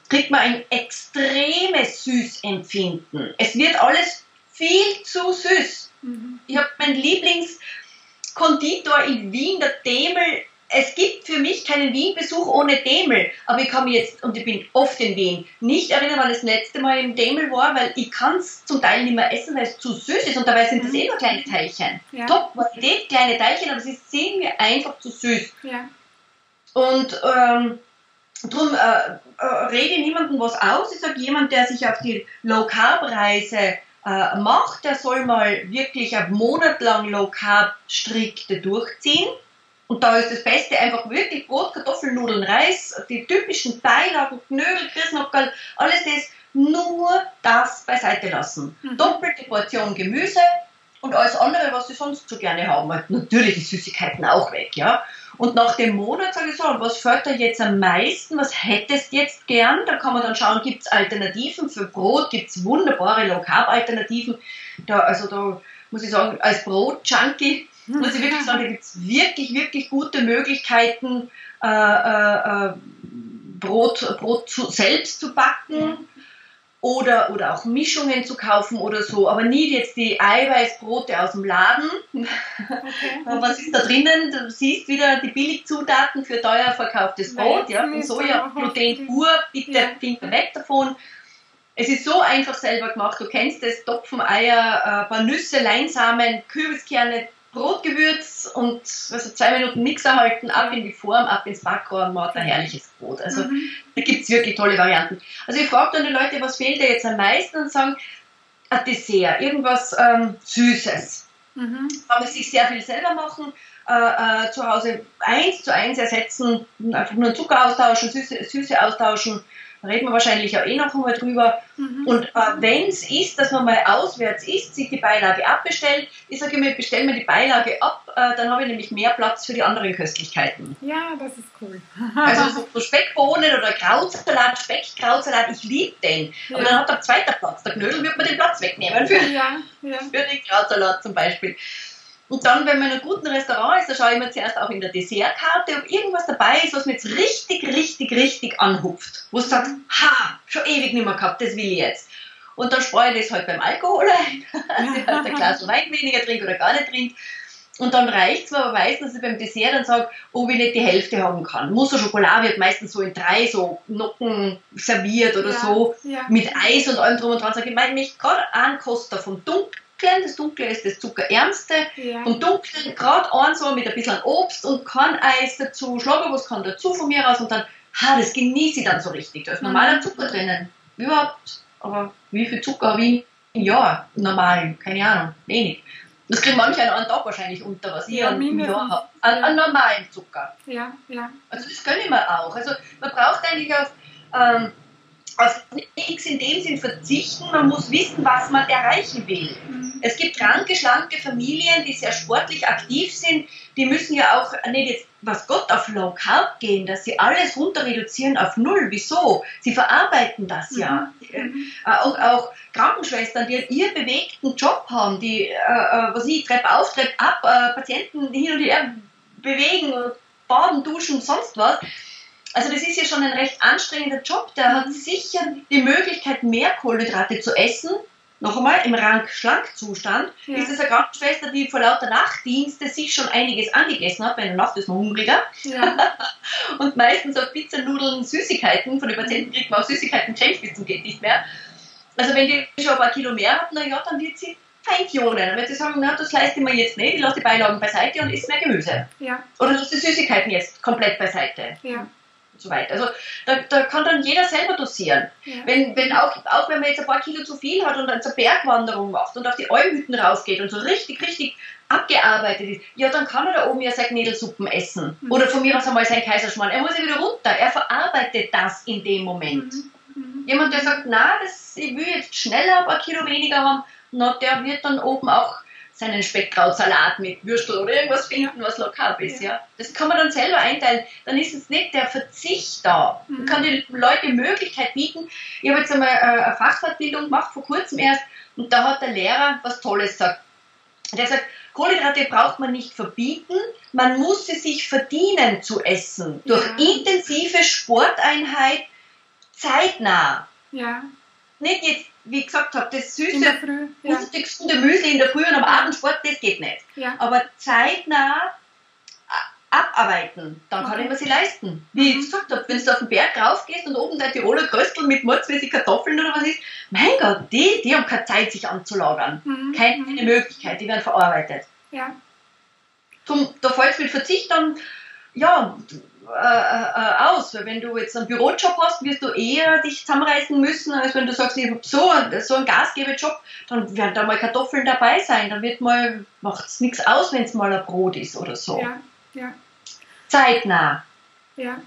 kriegt man ein extremes Süßempfinden. Es wird alles viel zu süß. Mhm. Ich habe meinen Lieblingskonditor in Wien, der Demel, es gibt für mich keinen Wien-Besuch ohne Demel. Aber ich kann mich jetzt, und ich bin oft in Wien, nicht erinnern, wann das letzte Mal im Demel war, weil ich kann es zum Teil nicht mehr essen, weil es zu süß ist. Und dabei sind das mhm. eh nur kleine Teilchen. Ja. Top-Qualität, kleine Teilchen, aber sie sind mir einfach zu süß. Ja. Und ähm, darum äh, äh, rede niemandem was aus. Ich sage, jemand, der sich auf die Low-Carb-Reise äh, macht, der soll mal wirklich einen Monat lang Low-Carb strikte durchziehen und da ist das Beste einfach wirklich Brot, Kartoffeln, Nudeln, Reis, die typischen Beilagen, Knödel, Christnockerl, alles das, nur das beiseite lassen. Mhm. Doppelte Portion Gemüse und alles andere, was sie sonst so gerne haben. Halt natürlich die Süßigkeiten auch weg, ja. Und nach dem Monat sage ich so, was fällt dir jetzt am meisten? Was hättest du jetzt gern? Da kann man dann schauen, gibt es Alternativen für Brot? Gibt es wunderbare Low-Carb-Alternativen? Da, also da muss ich sagen, als Brot-Junkie muss ich wirklich sagen, da gibt es wirklich, wirklich gute Möglichkeiten, äh, äh, äh, Brot, Brot zu, selbst zu backen oder, oder auch Mischungen zu kaufen oder so, aber nie jetzt die Eiweißbrote aus dem Laden. Okay. Was ist da drinnen? Du siehst wieder die Billigzutaten für teuer verkauftes Brot, ja, von Soja, Gluten pur, bitte ja. Finger weg davon. Es ist so einfach selber gemacht. Du kennst das: Topfen, Eier, ein paar Nüsse, Leinsamen, Kürbiskerne, Brotgewürz und also zwei Minuten Mixer halten, ab in die Form, ab ins Backrohr und ein herrliches Brot. Also mhm. da gibt es wirklich tolle Varianten. Also ich frage dann die Leute, was fehlt dir jetzt am meisten und sagen, ein Dessert, irgendwas ähm, Süßes. Mhm. Kann man sich sehr viel selber machen, äh, äh, zu Hause eins zu eins ersetzen, einfach nur Zucker austauschen, Süße, Süße austauschen, reden wir wahrscheinlich auch eh noch einmal drüber. Mhm. Und äh, wenn es ist, dass man mal auswärts isst, sich die Beilage abbestellt, ich sage immer, bestellen wir die Beilage ab, äh, dann habe ich nämlich mehr Platz für die anderen Köstlichkeiten. Ja, das ist cool. also so Speckbohnen oder Krautsalat, Speckkrautsalat, ich liebe den. Ja. Aber dann hat er zweiter Platz. Der Knödel wird man den Platz wegnehmen für, ja, ja. für den Krautsalat zum Beispiel. Und dann, wenn man in einem guten Restaurant ist, da schaue ich mir zuerst auch in der Dessertkarte, ob irgendwas dabei ist, was mir jetzt richtig, richtig, richtig anhupft. Wo es sagt, ha, schon ewig nicht mehr gehabt, das will ich jetzt. Und dann spare ich das halt beim Alkohol ein, dass ich halt ein Glas Wein weniger trinke oder gar nicht trinke. Und dann reicht es mir aber meistens, dass ich beim Dessert dann sage, ob ich nicht die Hälfte haben kann. Musso Schokolade wird meistens so in drei so Nocken serviert oder ja, so, ja. mit Eis und allem drum und dran. Sage ich, meine, mich gerade einen Koster vom Dunkel Dunklen. Das Dunkle ist das Zuckerärmste. Ja. Und Dunklen, gerade ein so mit ein bisschen Obst und kein Eis dazu, Schlagerwurst kann dazu von mir aus und dann, ha, das genieße ich dann so richtig. Da ist normaler mhm. Zucker drinnen. Überhaupt. Aber wie viel Zucker habe ich im Jahr? Normal, keine Ahnung, wenig. Das kriegen manche an einem Tag wahrscheinlich unter, was ja, ich im Jahr habe. An, an normalen Zucker. Ja, ja. Also das können wir auch. Also man braucht eigentlich auf ähm, auf nichts in dem Sinn verzichten, man muss wissen, was man erreichen will. Mhm. Es gibt kranke, schlanke Familien, die sehr sportlich aktiv sind, die müssen ja auch nicht jetzt, was Gott, auf Low Carb gehen, dass sie alles runter reduzieren auf Null. Wieso? Sie verarbeiten das ja. Mhm. Äh, und auch Krankenschwestern, die ihren bewegten Job haben, die, äh, äh, was ich, Treppe auf, Treppe ab, äh, Patienten hin und her bewegen, baden, duschen, sonst was also das ist ja schon ein recht anstrengender Job. Der hat sicher die Möglichkeit, mehr Kohlenhydrate zu essen. Noch einmal, im Rank-Schlank-Zustand ja. ist es eine Krankenschwester, die vor lauter Nachtdienste sich schon einiges angegessen hat, weil in der Nacht ist man hungriger. Ja. und meistens auf Pizza, Nudeln, Süßigkeiten. Von den Patienten kriegt man auch Süßigkeiten zum geht nicht mehr. Also wenn die schon ein paar Kilo mehr hat, na ja, dann wird sie Feinklonen. Dann wird sie sagen, na, das leiste ich mir jetzt nicht, ich lasse die Beilagen beiseite und isst mehr Gemüse. Ja. Oder lasse die Süßigkeiten jetzt komplett beiseite. Ja so weiter. Also da, da kann dann jeder selber dosieren. Ja. Wenn, wenn auch, auch wenn man jetzt ein paar Kilo zu viel hat und dann zur Bergwanderung macht und auf die Almhütten rausgeht und so richtig, richtig abgearbeitet ist, ja, dann kann er da oben ja seine Knädelsuppen essen. Mhm. Oder von mir aus einmal sein Kaiserschmarrn. Er muss ja wieder runter. Er verarbeitet das in dem Moment. Mhm. Mhm. Jemand, der sagt, na, das, ich will jetzt schneller ein paar Kilo weniger haben, na, der wird dann oben auch seinen Speckkrautsalat mit Würstel oder irgendwas finden, was low carb ist. Ja. Das kann man dann selber einteilen. Dann ist es nicht der Verzicht da. Man kann den Leuten die Möglichkeit bieten. Ich habe jetzt einmal äh, eine Fachfortbildung gemacht, vor kurzem erst, und da hat der Lehrer was Tolles gesagt. Der sagt, Kohlenhydrate braucht man nicht verbieten, man muss sie sich verdienen zu essen. Durch ja. intensive Sporteinheit zeitnah. Ja. Nicht jetzt, wie ich gesagt habe, das süße, Früh, ja. gesunde Müsli in der Früh und am Abend Sport, das geht nicht. Ja. Aber zeitnah abarbeiten, dann kann okay. ich mir sie leisten. Wie ich mhm. gesagt habe, wenn du auf den Berg raufgehst und oben der Tiroler Kröstel mit mordsmäßig Kartoffeln oder was ist, mein Gott, die, die haben keine Zeit, sich anzulagern. Mhm. Keine mhm. Möglichkeit, die werden verarbeitet. Ja. Zum, da fällt es mit Verzicht dann, ja, äh, äh, aus. Weil wenn du jetzt einen Bürojob hast, wirst du eher dich zusammenreißen müssen, als wenn du sagst, ich habe so, so einen Gastgeberjob, dann werden da mal Kartoffeln dabei sein. Dann wird mal, macht es nichts aus, wenn es mal ein Brot ist oder so. Ja, ja. Zeitnah. Ja.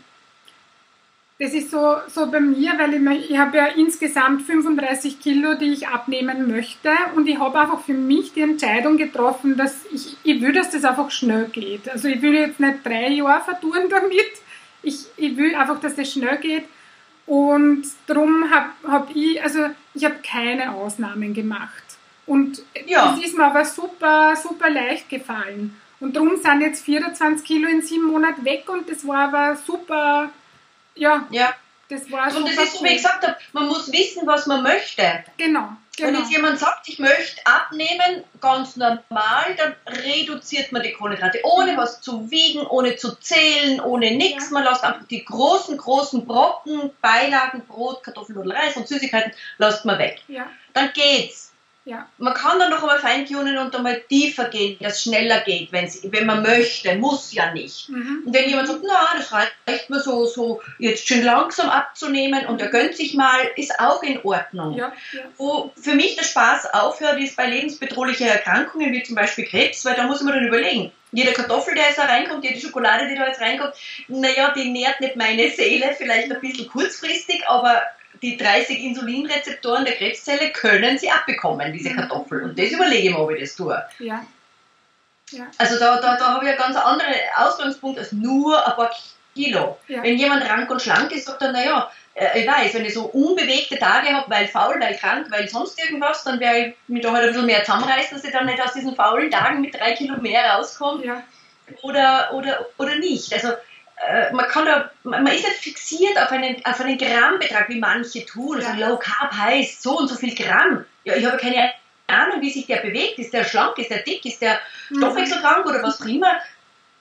Das ist so, so bei mir, weil ich, ich habe ja insgesamt 35 Kilo, die ich abnehmen möchte und ich habe einfach für mich die Entscheidung getroffen, dass ich, ich will, dass das einfach schnell geht. Also ich will jetzt nicht drei Jahre vertun damit, ich, ich will einfach, dass das schnell geht und darum habe hab ich, also ich habe keine Ausnahmen gemacht und ja. das ist mir aber super, super leicht gefallen. Und darum sind jetzt 24 Kilo in sieben Monaten weg und das war aber super ja. Ja. Das war Und das ist so, wie ich gesagt habe, man muss wissen, was man möchte. Genau. Genau. Wenn jetzt jemand sagt, ich möchte abnehmen, ganz normal, dann reduziert man die Kohlenhydrate, ohne was zu wiegen, ohne zu zählen, ohne nichts. Ja. Man lässt einfach die großen, großen Brocken, Beilagen, Brot, Kartoffeln oder Reis und Süßigkeiten, lässt man weg. Ja. Dann geht's. Ja. Man kann dann noch einmal feintunen und einmal tiefer gehen, dass es schneller geht, wenn man möchte, muss ja nicht. Mhm. Und wenn jemand sagt, na, das reicht mir so, so jetzt schön langsam abzunehmen und er gönnt sich mal, ist auch in Ordnung. Ja, ja. Wo für mich der Spaß aufhört, ist bei lebensbedrohlichen Erkrankungen, wie zum Beispiel Krebs, weil da muss man dann überlegen, jede Kartoffel, die jetzt da reinkommt, jede Schokolade, die da jetzt reinkommt, naja, die nährt nicht meine Seele, vielleicht ein bisschen kurzfristig, aber die 30 Insulinrezeptoren der Krebszelle können sie abbekommen, diese mhm. Kartoffel. Und das überlege ich mir, ob ich das tue. Ja. ja. Also da, da, da habe ich einen ganz anderen Ausgangspunkt als nur ein paar Kilo. Ja. Wenn jemand rank und schlank ist, sagt er, naja, äh, ich weiß, wenn ich so unbewegte Tage habe, weil faul, weil krank, weil sonst irgendwas, dann werde ich mich da halt ein bisschen mehr zusammenreißen, dass ich dann nicht aus diesen faulen Tagen mit drei Kilo mehr rauskomme. Ja. Oder, oder, oder nicht. Also man kann da, man ist nicht fixiert auf einen, auf einen Grammbetrag, wie manche tun. Also Low Carb heißt so und so viel Gramm. Ja, ich habe keine Ahnung, wie sich der bewegt. Ist der schlank, ist der dick, ist der mhm. stoffwechselkrank oder was auch immer.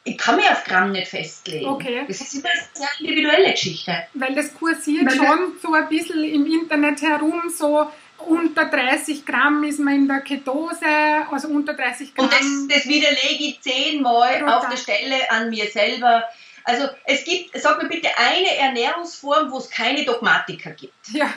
Ich kann mich auf Gramm nicht festlegen. Okay. Das ist immer eine sehr individuelle Geschichte. Weil das kursiert Weil schon so ein bisschen im Internet herum, so unter 30 Gramm ist man in der Ketose, also unter 30 Gramm. Und das, das widerlege ich zehnmal auf der Stelle an mir selber also es gibt, sag mir bitte eine Ernährungsform, wo es keine Dogmatiker gibt. Ja.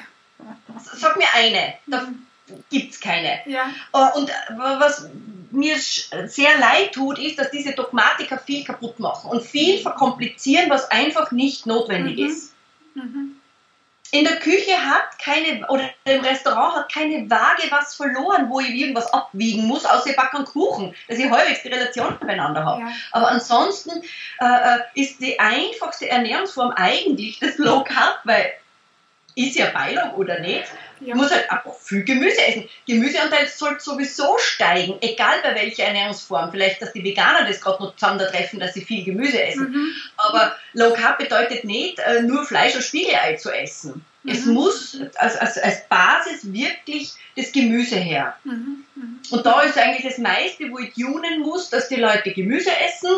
Sag mir eine. Da mhm. gibt es keine. Ja. Äh, und was mir sehr leid tut, ist, dass diese Dogmatiker viel kaputt machen und viel verkomplizieren, was einfach nicht notwendig mhm. ist. Mhm in der Küche hat keine, oder im Restaurant hat keine Waage was verloren, wo ich irgendwas abwiegen muss, außer ich backe einen Kuchen, dass ich halbwegs die Relation beieinander habe. Ja. Aber ansonsten äh, äh, ist die einfachste Ernährungsform eigentlich das Low Carb, weil ist ja Beilung oder nicht, ja. muss halt einfach viel Gemüse essen. Gemüseanteil sollte sowieso steigen, egal bei welcher Ernährungsform. Vielleicht, dass die Veganer das gerade noch zusammen treffen, dass sie viel Gemüse essen. Mhm. Aber Low Carb bedeutet nicht, äh, nur Fleisch und Spiegelei zu essen. Mhm. Es muss als, als, als Basis wirklich das Gemüse her. Mhm. mhm. Und da ist eigentlich das meiste, wo ich tunen muss, dass die Leute Gemüse essen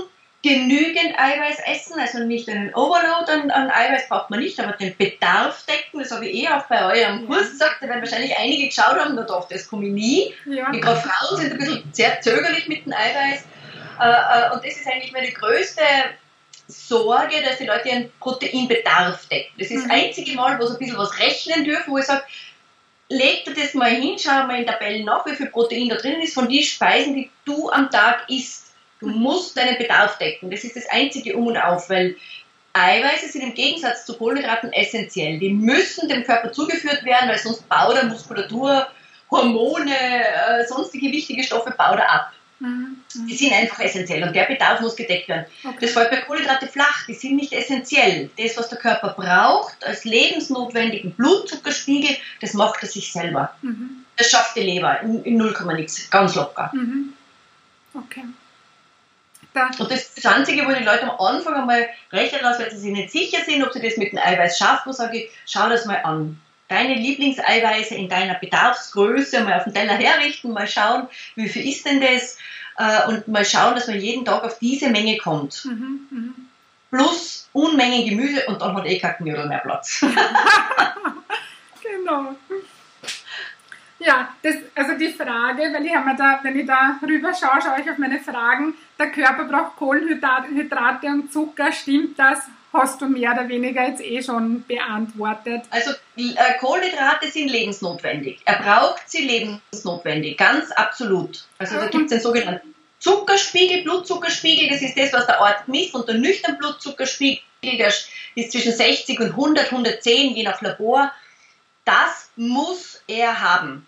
genügend Eiweiß essen, also nicht einen Overload an, an, Eiweiß braucht man nicht, aber den Bedarf decken, das habe ich eh auch bei eurem Kurs gesagt, da werden wahrscheinlich einige geschaut haben, da dachte das komme ich nie. Ja. Gerade Frauen sind ein bisschen sehr zögerlich mit dem Eiweiß äh, äh, und das ist eigentlich meine größte Sorge, dass die Leute ihren Proteinbedarf decken. Das ist mhm. das einzige Mal, wo sie ein bisschen was rechnen dürfen, wo ich sage, leg dir das mal hin, schau mal in Tabellen nach, wie viel Protein da drin ist von den Speisen, die du am Tag isst Du musst deinen Bedarf decken. Das ist das einzige Um und Auf, weil Eiweiße sind im Gegensatz zu Kohlenhydraten essentiell. Die müssen dem Körper zugeführt werden, weil sonst baut er Muskulatur, Hormone, äh, sonstige wichtige Stoffe baut er ab. Mhm. Die sind einfach essentiell und der Bedarf muss gedeckt werden. Okay. Das fällt bei Kohlenhydrate flach, die sind nicht essentiell. Das, was der Körper braucht, als lebensnotwendigen Blutzuckerspiegel, das macht er sich selber. Mhm. Das schafft die Leber in, in 0, nix, ganz locker. Mhm. Okay. Und das das Einzige, wo die Leute am Anfang einmal rechnen lassen, weil sie sich nicht sicher sind, ob sie das mit dem Eiweiß schaffen, sage ich, schau das mal an deine Lieblingseiweiße in deiner Bedarfsgröße mal auf den Teller herrichten, mal schauen, wie viel ist denn das äh, und mal schauen, dass man jeden Tag auf diese Menge kommt. Mhm, mh. Plus Unmengen Gemüse und dann hat eh kein Knödel mehr Platz. genau. Ja, das, also die Frage, weil ich mir da, wenn ich da rüber schaue, schaue ich auf meine Fragen. Der Körper braucht Kohlenhydrate und Zucker. Stimmt das? Hast du mehr oder weniger jetzt eh schon beantwortet. Also äh, Kohlenhydrate sind lebensnotwendig. Er braucht sie lebensnotwendig, ganz absolut. Also da gibt es den sogenannten Zuckerspiegel, Blutzuckerspiegel, das ist das, was der Ort misst. Und der nüchtern Blutzuckerspiegel, der ist zwischen 60 und 100, 110, je nach Labor. Das muss er haben.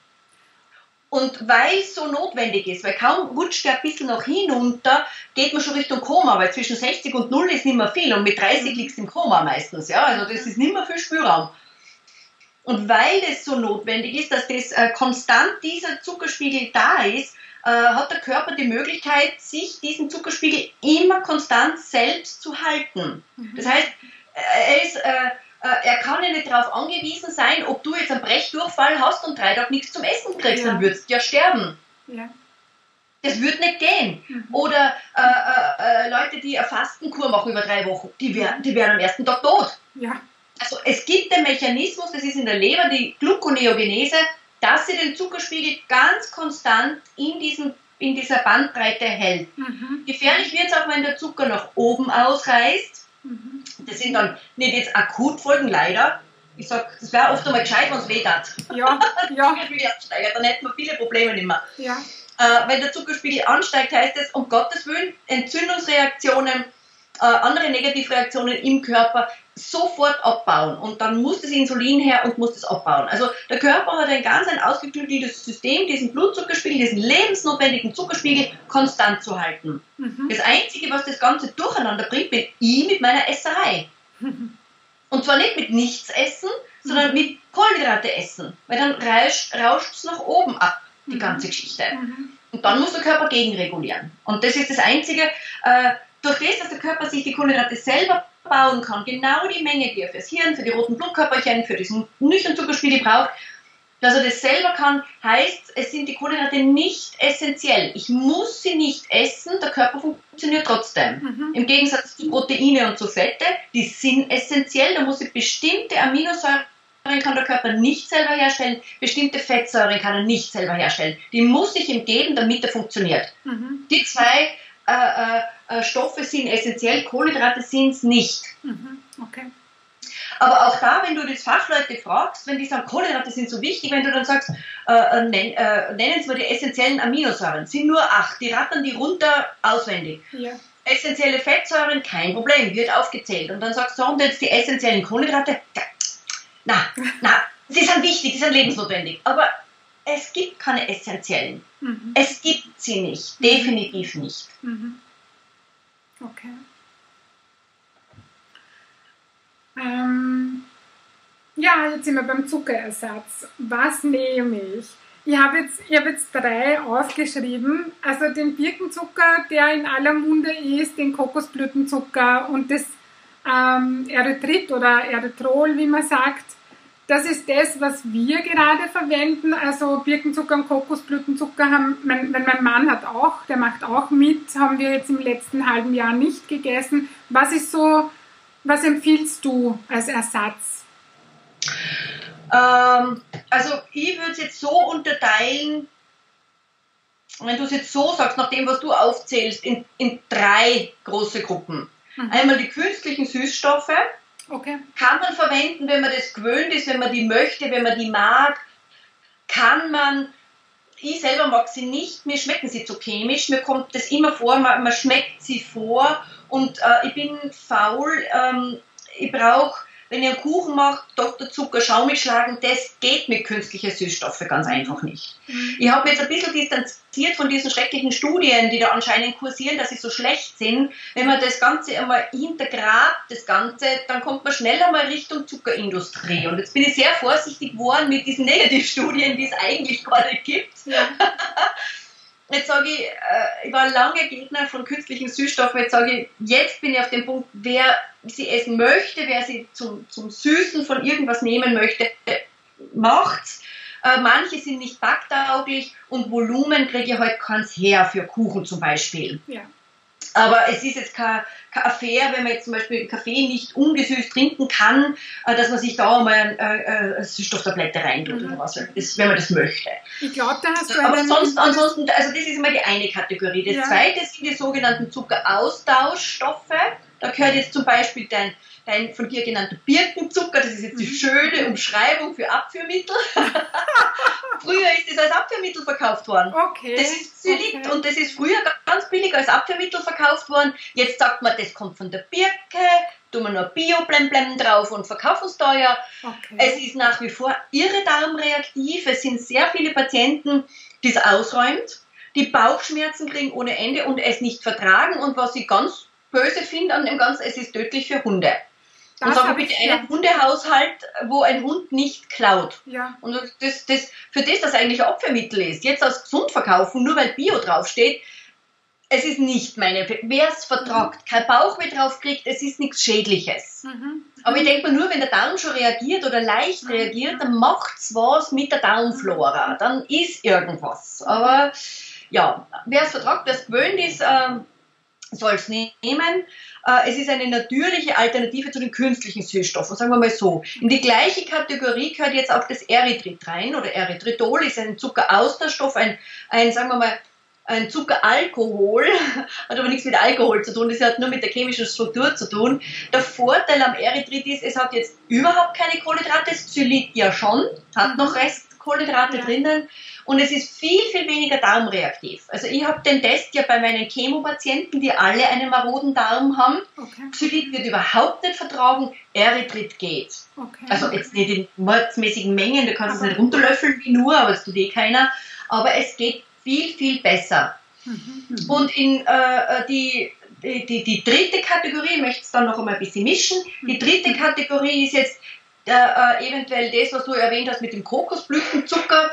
Und weil es so notwendig ist, weil kaum rutscht er ein bisschen noch hinunter, geht man schon Richtung Koma, weil zwischen 60 und 0 ist nicht mehr viel und mit 30 liegt es im Koma meistens. Ja? Also das ist nicht mehr viel Spielraum. Und weil es so notwendig ist, dass das äh, konstant dieser Zuckerspiegel da ist, äh, hat der Körper die Möglichkeit, sich diesen Zuckerspiegel immer konstant selbst zu halten. Mhm. Das heißt, er ist äh, äh, er kann ja nicht darauf angewiesen sein, ob du jetzt einen Brechdurchfall hast und drei Tage nichts zum Essen kriegst, ja. dann würdest du ja sterben. Ja. Das würde nicht gehen. Mhm. Oder äh, äh, äh, Leute, die eine Fastenkur machen über drei Wochen, die, wär, die wären am ersten Tag tot. Ja. Also es gibt den Mechanismus, das ist in der Leber die Gluconeogenese, dass sie den Zuckerspiegel ganz konstant in, diesen, in dieser Bandbreite hält. Mhm. Gefährlich wird es auch, wenn der Zucker nach oben ausreißt Mhm. Das sind dann nicht jetzt Akutfolgen, leider. Ich sag, das wäre oft einmal gescheit, wenn es weh tat. Ja, ja. dann hätten wir viele Probleme nicht mehr. Ja. Äh, wenn der Zuckerspiegel ansteigt, heißt es, um Gottes Willen, Entzündungsreaktionen, äh, andere Negativreaktionen im Körper sofort abbauen. Und dann muss das Insulin her und muss das abbauen. Also der Körper hat ein ganz ein ausgeklügeltes System, diesen Blutzuckerspiegel, diesen lebensnotwendigen Zuckerspiegel konstant zu halten. Mhm. Das Einzige, was das Ganze durcheinander bringt, bin ich mit meiner Esserei. Mhm. Und zwar nicht mit nichts essen, sondern mhm. mit Kohlenhydrate essen. Weil dann rauscht es nach oben ab, die mhm. ganze Geschichte. Mhm. Und dann muss der Körper gegenregulieren. Und das ist das Einzige, äh, durch das, dass der Körper sich die Kohlenhydrate selber bauen kann, genau die Menge, die er fürs Hirn, für die roten Blutkörperchen, für diesen nüchtern Zuckerspiegel braucht, dass er das selber kann, heißt, es sind die Kohlenhydrate nicht essentiell. Ich muss sie nicht essen, der Körper funktioniert trotzdem. Mhm. Im Gegensatz zu Proteine und zu Fette, die sind essentiell, da muss ich bestimmte Aminosäuren kann der Körper nicht selber herstellen, bestimmte Fettsäuren kann er nicht selber herstellen. Die muss ich ihm geben, damit er funktioniert. Mhm. Die zwei äh, äh, äh, Stoffe sind essentiell, Kohlenhydrate sind es nicht. Mhm. Okay. Aber auch da, wenn du das Fachleute fragst, wenn die sagen, Kohlenhydrate sind so wichtig, wenn du dann sagst, äh, äh nenn, äh, nennen Sie mal die essentiellen Aminosäuren, sind nur acht, die rattern die runter auswendig. Ja. Essentielle Fettsäuren, kein Problem, wird aufgezählt. Und dann sagst du, und jetzt die essentiellen Kohlenhydrate, na, na, sie sind wichtig, sie sind lebensnotwendig. Aber es gibt keine essentiellen. Mhm. Es gibt sie nicht, mhm. definitiv nicht. Mhm. Okay. Ähm, ja, jetzt sind wir beim Zuckerersatz. Was nehme ich? Ich habe jetzt, hab jetzt drei aufgeschrieben. Also den Birkenzucker, der in aller Munde ist, den Kokosblütenzucker und das ähm, Erythrit oder Erythrol, wie man sagt. Das ist das, was wir gerade verwenden. Also Birkenzucker und Kokosblütenzucker haben, mein, mein Mann hat auch, der macht auch mit, haben wir jetzt im letzten halben Jahr nicht gegessen. Was ist so, was empfiehlst du als Ersatz? Ähm, also ich würde es jetzt so unterteilen, wenn du es jetzt so sagst, nach dem, was du aufzählst, in, in drei große Gruppen. Mhm. Einmal die künstlichen Süßstoffe, Okay. Kann man verwenden, wenn man das gewöhnt ist, wenn man die möchte, wenn man die mag. Kann man, ich selber mag sie nicht, mir schmecken sie zu chemisch, mir kommt das immer vor, man, man schmeckt sie vor und äh, ich bin faul, ähm, ich brauche wenn ihr einen Kuchen macht, Dr. Zucker schaumig schlagen, das geht mit künstlichen Süßstoffen ganz einfach nicht. Mhm. Ich habe mich jetzt ein bisschen distanziert von diesen schrecklichen Studien, die da anscheinend kursieren, dass sie so schlecht sind. Wenn man das Ganze einmal hintergrabt, das Ganze, dann kommt man schneller mal Richtung Zuckerindustrie. Und jetzt bin ich sehr vorsichtig geworden mit diesen Negativstudien, die es eigentlich gar nicht gibt. Ja. Jetzt sage ich, äh, ich war lange Gegner von künstlichen Süßstoffen. Jetzt sage ich, jetzt bin ich auf dem Punkt, wer sie essen möchte, wer sie zum, zum Süßen von irgendwas nehmen möchte, macht's. Äh, manche sind nicht backtauglich und Volumen kriege ich halt keins her für Kuchen zum Beispiel. Ja. Aber es ist jetzt kein, kein Affair, wenn man jetzt zum Beispiel einen Kaffee nicht ungesüßt trinken kann, äh, dass man sich da mal eine, eine, eine Süßstofftablette reintut mhm. oder was, das, wenn man das möchte. Ich glaube, da hast du Aber sonst, ansonsten, also das ist immer die eine Kategorie. Das ja. zweite sind die sogenannten Zuckeraustauschstoffe. Da gehört jetzt zum Beispiel dein, dein von dir genannter Birkenzucker, das ist jetzt die mhm. schöne Umschreibung für Abführmittel. früher ist das als Abführmittel verkauft worden. Okay. Das ist Zylit okay. und das ist früher ganz billig als Abführmittel verkauft worden. Jetzt sagt man, das kommt von der Birke, tun wir noch Bio-Blemblem drauf und verkaufen es teuer. Okay. Es ist nach wie vor irre darmreaktiv. Es sind sehr viele Patienten, die es ausräumt, die Bauchschmerzen kriegen ohne Ende und es nicht vertragen. Und was ich ganz böse finde an dem Ganzen, es ist tödlich für Hunde. Das und bitte einen ja. Hundehaushalt, wo ein Hund nicht klaut. Ja. Und das, das, für das das eigentlich Opfermittel ist, jetzt als gesund verkaufen, nur weil Bio draufsteht, es ist nicht meine, wer es vertragt, mhm. kein Bauchweh drauf kriegt, es ist nichts Schädliches. Mhm. Aber ich denke mal, nur wenn der Darm schon reagiert oder leicht mhm. reagiert, dann macht es was mit der Darmflora, dann ist irgendwas. Aber ja, wer es vertragt, wer es gewöhnt ist, äh, soll es nehmen. Äh, es ist eine natürliche Alternative zu den künstlichen Süßstoffen, sagen wir mal so. In die gleiche Kategorie gehört jetzt auch das Erythrit rein oder Erythritol ist ein Zuckeraustauschstoff, ein, ein sagen wir mal, ein Zuckeralkohol, hat aber nichts mit Alkohol zu tun, das hat nur mit der chemischen Struktur zu tun. Der Vorteil am Erythrit ist, es hat jetzt überhaupt keine Kohlenhydrate, das Xylit ja schon, hat noch Restkohlenhydrate ja. drinnen und es ist viel, viel weniger darmreaktiv. Also ich habe den Test ja bei meinen Chemopatienten, die alle einen maroden Darm haben. Okay. Xylit wird überhaupt nicht vertragen, Erythrit geht. Okay. Also jetzt nicht in mordsmäßigen Mengen, da kannst du es nicht runterlöffeln wie nur, aber das tut eh keiner. Aber es geht viel, viel besser. Mhm. Und in äh, die die, die, die, dritte Kategorie, ich möchte es dann noch einmal ein bisschen mischen. Die dritte mhm. Kategorie ist jetzt äh, äh, eventuell das, was du erwähnt hast mit dem Kokosblütenzucker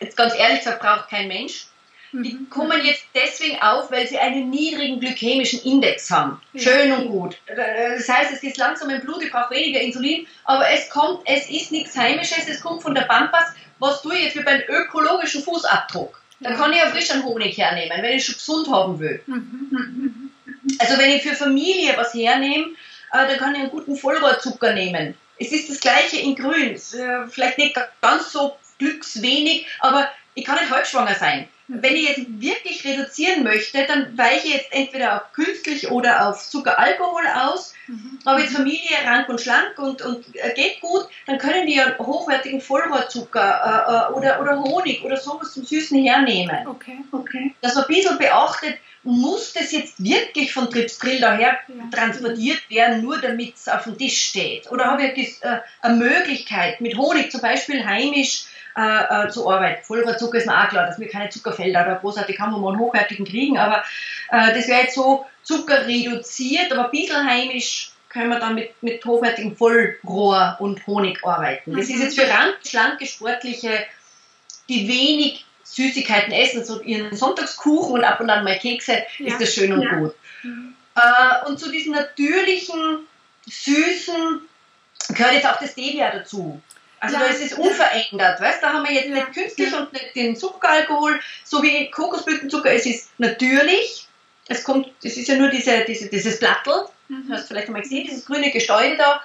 jetzt ganz ehrlich gesagt, braucht kein Mensch. Die mhm. kommen jetzt deswegen auf, weil sie einen niedrigen glykämischen Index haben. Schön und gut. Das heißt, es ist langsam im Blut, ich brauche weniger Insulin, aber es kommt, es ist nichts Heimisches, es kommt von der Pampas. Was tue ich jetzt für einen ökologischen Fußabdruck? Da kann ich ja frischen Honig hernehmen, wenn ich schon gesund haben will. Mhm. Also wenn ich für Familie was hernehme, äh, dann kann ich einen guten Vollrohrzucker nehmen. Es ist das gleiche in Grün. Äh, vielleicht nicht ganz so glückswenig, aber ich kann nicht halbschwanger sein. Wenn ich jetzt wirklich reduzieren möchte, dann weiche ich jetzt entweder auf künstlich oder auf Zuckeralkohol aus. Mhm. Habe jetzt Familie rank und schlank und, und äh, geht gut, dann können die ja hochwertigen Vollrohrzucker äh, äh, oder, oder Honig oder sowas zum Süßen hernehmen. Okay. Okay. Dass man ein bisschen beachtet, muss das jetzt wirklich von Tripsdrill daher ja. transportiert werden, nur damit es auf dem Tisch steht? Oder habe ich äh, eine Möglichkeit, mit Honig zum Beispiel heimisch äh, äh, zu arbeiten. Vollrohrzucker ist mir auch klar, dass wir keine Zuckerfelder oder großartig haben, wo wir einen hochwertigen kriegen, aber äh, das wäre jetzt so Zucker reduziert, aber ein bisschen heimisch können wir dann mit, mit hochwertigem Vollrohr und Honig arbeiten. Das ist mhm. jetzt für schlanke, sportliche, die wenig Süßigkeiten essen, so ihren Sonntagskuchen und ab und an mal Kekse, ja. ist das schön und ja. gut. Mhm. Äh, und zu diesen natürlichen, süßen gehört jetzt auch das Stevia dazu. Also ja. da ist es unverändert, weißt Da haben wir jetzt nicht künstlich und nicht den Zuckeralkohol, so wie Kokosblütenzucker. Es ist natürlich. Es kommt, es ist ja nur diese, diese, dieses Plattel, mhm. hast du vielleicht einmal gesehen, dieses grüne Gesteude da.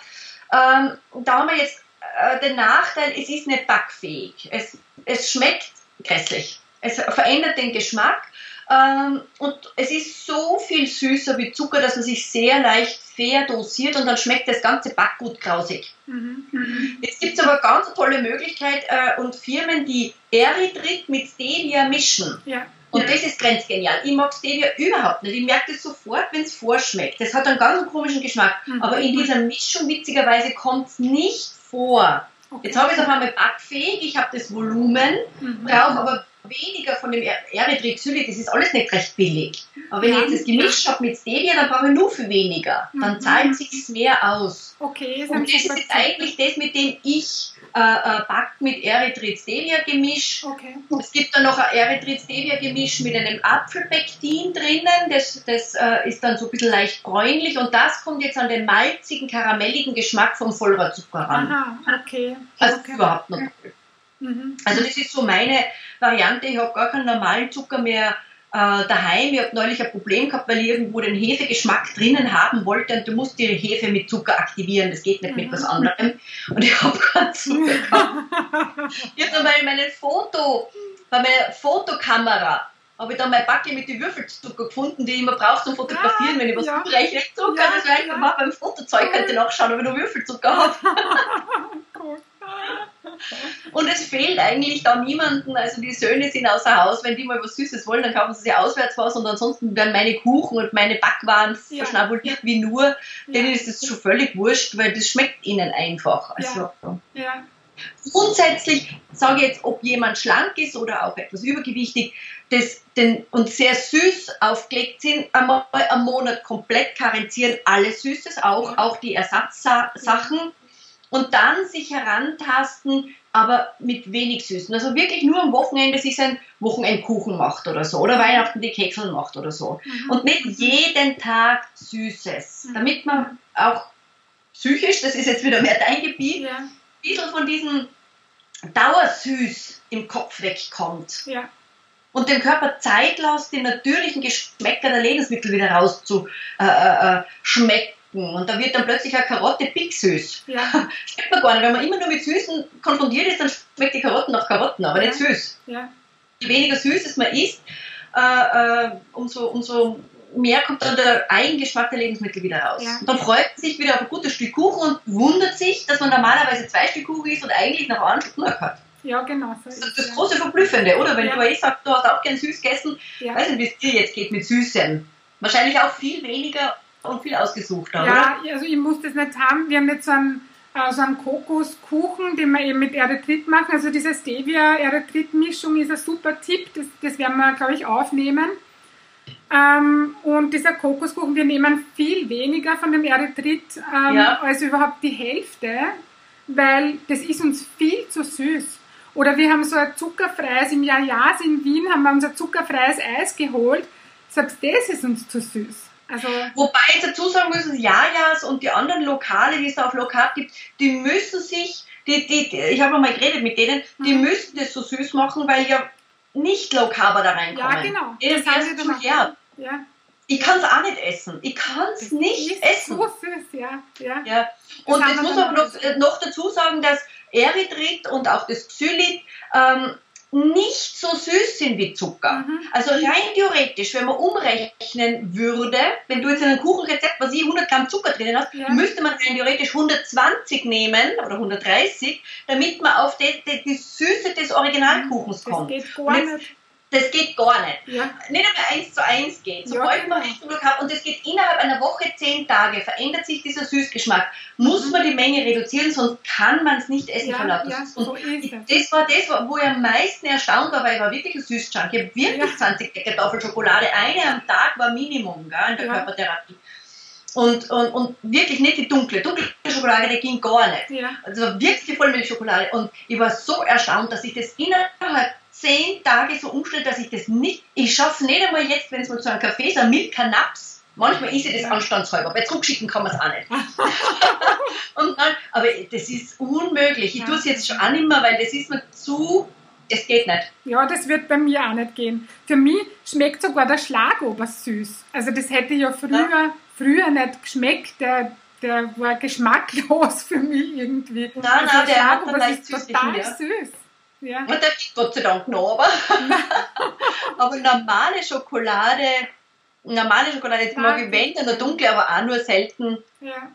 Ähm, da haben wir jetzt äh, den Nachteil, es ist nicht backfähig. Es, es schmeckt grässlich. Es verändert den Geschmack ähm, und es ist so viel süßer wie Zucker, dass man sich sehr leicht fair dosiert und dann schmeckt das ganze Backgut grausig. Mhm. Mhm. Jetzt gibt es aber ganz tolle Möglichkeit äh, und Firmen, die Erythrit mit Stevia mischen. Ja. Und das ist grenzgenial. Ich mag Stevia überhaupt nicht. Ich merke das sofort, wenn es vorschmeckt. Das hat einen ganz komischen Geschmack. Mhm. Aber in dieser Mischung, witzigerweise, kommt es nicht vor. Okay. Jetzt habe ich es auf einmal backfähig, ich habe das Volumen, mhm. brauche aber weniger von dem Erythritol, das ist alles nicht recht billig. Aber wenn ja. ich jetzt das Gemischt habe mit Stevia, dann brauche ich nur für weniger. Dann mhm. zahlt sich mehr aus. Okay, Und das ist jetzt eigentlich das, mit dem ich äh, äh, backt mit Erythrit-Stevia-Gemisch. Okay. Es gibt dann noch ein Erythrit-Stevia-Gemisch mit einem Apfelpektin drinnen. Das, das äh, ist dann so ein bisschen leicht bräunlich und das kommt jetzt an den malzigen, karamelligen Geschmack vom Vollrohrzucker ran. Aha, okay. Also okay. überhaupt noch. Mhm. Also das ist so meine Variante. Ich habe gar keinen normalen Zucker mehr äh, daheim. Ich habe neulich ein Problem gehabt, weil ich irgendwo den Hefegeschmack drinnen haben wollte und du musst die Hefe mit Zucker aktivieren. Das geht nicht mit was anderem. Und ich habe keinen Zucker gehabt. Ich habe dann meine Foto, bei meiner Fotokamera habe ich dann mein Backe mit den Würfelzucker gefunden, die ich immer brauche zum Fotografieren, wenn ich was ja. Zucker, ja, das reicht ja. beim Fotozeug, könnt ihr nachschauen, ob ich noch Würfelzucker habe. cool. Und es fehlt eigentlich da niemanden. Also die Söhne sind außer Haus. Wenn die mal was Süßes wollen, dann kaufen sie sich auswärts was. Und ansonsten werden meine Kuchen und meine Backwaren ja. verschnabuliert wie nur. Ja. Denen ist es schon völlig wurscht, weil das schmeckt ihnen einfach. Also, ja. Grundsätzlich sage ich jetzt, ob jemand schlank ist oder auch etwas übergewichtig das, den, und sehr süß aufgelegt sind, einmal am Monat komplett karenzieren, alles Süßes, auch, auch die Ersatzsachen und dann sich herantasten, aber mit wenig Süßen. Also wirklich nur am Wochenende sich sein Wochenendkuchen macht oder so oder Weihnachten die Kekseln macht oder so. Mhm. Und nicht jeden Tag Süßes, mhm. damit man auch psychisch, das ist jetzt wieder mehr dein Gebiet, ja. ein bisschen von diesem Dauersüß im Kopf wegkommt. Ja. Und dem Körper Zeit lässt, die natürlichen Geschmäcker der Lebensmittel wieder rauszuschmecken. Äh, und da wird dann plötzlich eine Karotte süß. Ja. Schmeckt man gar nicht. Wenn man immer nur mit Süßen konfrontiert ist, dann schmeckt die Karotte nach Karotten, aber ja. nicht süß. Ja. Je weniger Süßes man isst, äh, äh, umso, umso mehr kommt dann der Eigengeschmack der Lebensmittel wieder raus. Ja. Und dann freut man sich wieder auf ein gutes Stück Kuchen und wundert sich, dass man normalerweise zwei Stück Kuchen isst und eigentlich noch einen Stück genug hat. Ja, genau. So das ist das große Verblüffende, oder? Wenn ja. du eh sagst, du hast auch gern süß gegessen, ja. weiß nicht, wie es dir jetzt geht mit Süßem. Wahrscheinlich auch viel weniger und viel ausgesucht haben. Ja, oder? also ich muss das nicht haben. Wir haben jetzt so einen, äh, so einen Kokoskuchen, den wir eben mit Erythrit machen. Also diese Stevia-Erythrit-Mischung ist ein super Tipp. Das, das werden wir, glaube ich, aufnehmen. Ähm, und dieser Kokoskuchen, wir nehmen viel weniger von dem Erythrit ähm, ja. als überhaupt die Hälfte, weil das ist uns viel zu süß. Oder wir haben so ein zuckerfreies, im Jahr Jahr in Wien haben wir unser zuckerfreies Eis geholt. Selbst das ist uns zu süß. Also Wobei ich dazu sagen müssen, Jajas und die anderen Lokale, die es da auf Lokat gibt, die müssen sich, die, die, die ich habe mal geredet mit denen, die mhm. müssen das so süß machen, weil ja nicht Low Carber da reinkommen. Ja, genau. Das, das haben zu her. Ja. Ich kann es auch nicht essen. Ich kann es nicht essen. So süß, ja. ja. ja. Und jetzt muss man noch, noch dazu sagen, dass Erythrit und auch das Xylit ähm, nicht so süß sind wie Zucker. Mhm. Also rein theoretisch, wenn man umrechnen würde, wenn du jetzt in einem Kuchenrezept, was ich 100 Gramm Zucker drin hast, ja. müsste man rein theoretisch 120 nehmen oder 130, damit man auf die, die, die Süße des Originalkuchens kommt. Das geht gar nicht. Das geht gar nicht. Ja. Nicht einmal eins zu eins geht. Sobald ja, man Rechnung hat und es geht innerhalb einer Woche, zehn Tage, verändert sich dieser Süßgeschmack, muss mhm. man die Menge reduzieren, sonst kann man es nicht essen ja, verlassen. Ja, so das war das, wo ich am meisten erstaunt war, weil ich war wirklich ein Süßjunk. Ich habe wirklich ja. 20 Deckel Tafel Schokolade. Eine am Tag war Minimum gell, in der Körpertherapie. Und, und, und wirklich nicht die dunkle. Dunkle Schokolade, die ging gar nicht. Ja. Also wirklich die Vollmilchschokolade. Und ich war so erstaunt, dass ich das innerhalb zehn Tage so umstelle, dass ich das nicht, ich schaffe nicht einmal jetzt, wenn es mal zu einem Kaffee ist, ein Milka-Naps. Manchmal ist das anstandshalber, weil zurückschicken kann man es auch nicht. und dann, aber das ist unmöglich. Ich tue es jetzt schon auch nicht mehr, weil das ist mir zu, es geht nicht. Ja, das wird bei mir auch nicht gehen. Für mich schmeckt sogar der Schlagober süß. Also das hätte ja früher, ja. früher nicht geschmeckt. Der, der war geschmacklos für mich irgendwie. Nein, also nein, der, der Schlagober ist total süß. Ja. Und der gibt Gott sei Dank noch, aber, aber normale Schokolade, normale Schokolade, jetzt mag ich wenn, dann dunkle, aber auch nur selten. Ja.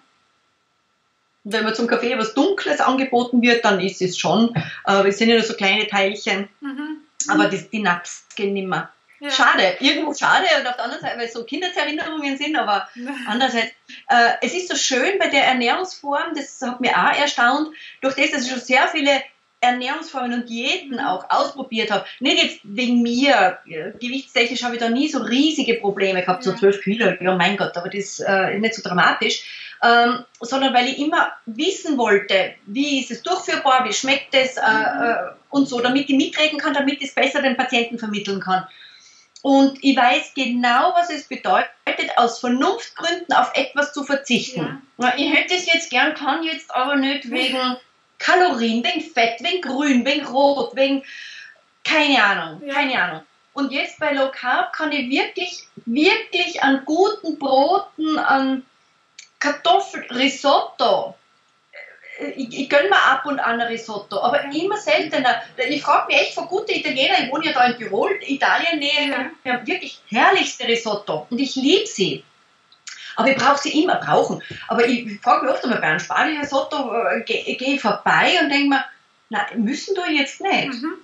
Wenn man zum Kaffee was Dunkles angeboten wird, dann ist es schon. Aber es sind ja nur so kleine Teilchen. Mhm. Aber die, die Naps gehen nicht mehr. Ja. Schade, irgendwo schade und auf der anderen Seite, weil es so Kindheitserinnerungen sind, aber andererseits, äh, es ist so schön bei der Ernährungsform, das hat mir auch erstaunt, durch das, dass ich schon sehr viele Ernährungsformen und Diäten mhm. auch ausprobiert habe. Nicht jetzt wegen mir, gewichtstechnisch habe ich da nie so riesige Probleme gehabt, so 12 Kilo, ja mein Gott, aber das ist äh, nicht so dramatisch, ähm, sondern weil ich immer wissen wollte, wie ist es durchführbar, wie schmeckt es äh, mhm. äh, und so, damit ich mitreden kann, damit ich es besser den Patienten vermitteln kann. Und ich weiß genau, was es bedeutet, aus Vernunftgründen auf etwas zu verzichten. Ja. Ich hätte es jetzt gern, kann jetzt aber nicht wegen Kalorien, wegen Fett, wegen Grün, wegen Rot, wegen keine Ahnung, ja. keine Ahnung. Und jetzt bei Low Carb kann ich wirklich, wirklich an guten Broten, an Kartoffelrisotto, äh, ich, ich gönne mir ab und an ein Risotto, aber immer seltener. Ich frage mich echt von guten Italienern, ich wohne ja da in Tirol, Italien nähe, wir haben wirklich herrlichste Risotto und ich liebe sie. Aber ich brauche sie immer brauchen. Aber ich frage mich oft einmal bei einem Spanien-Risotto, äh, gehe geh vorbei und denke mir, na, müssen du jetzt nicht. Mhm.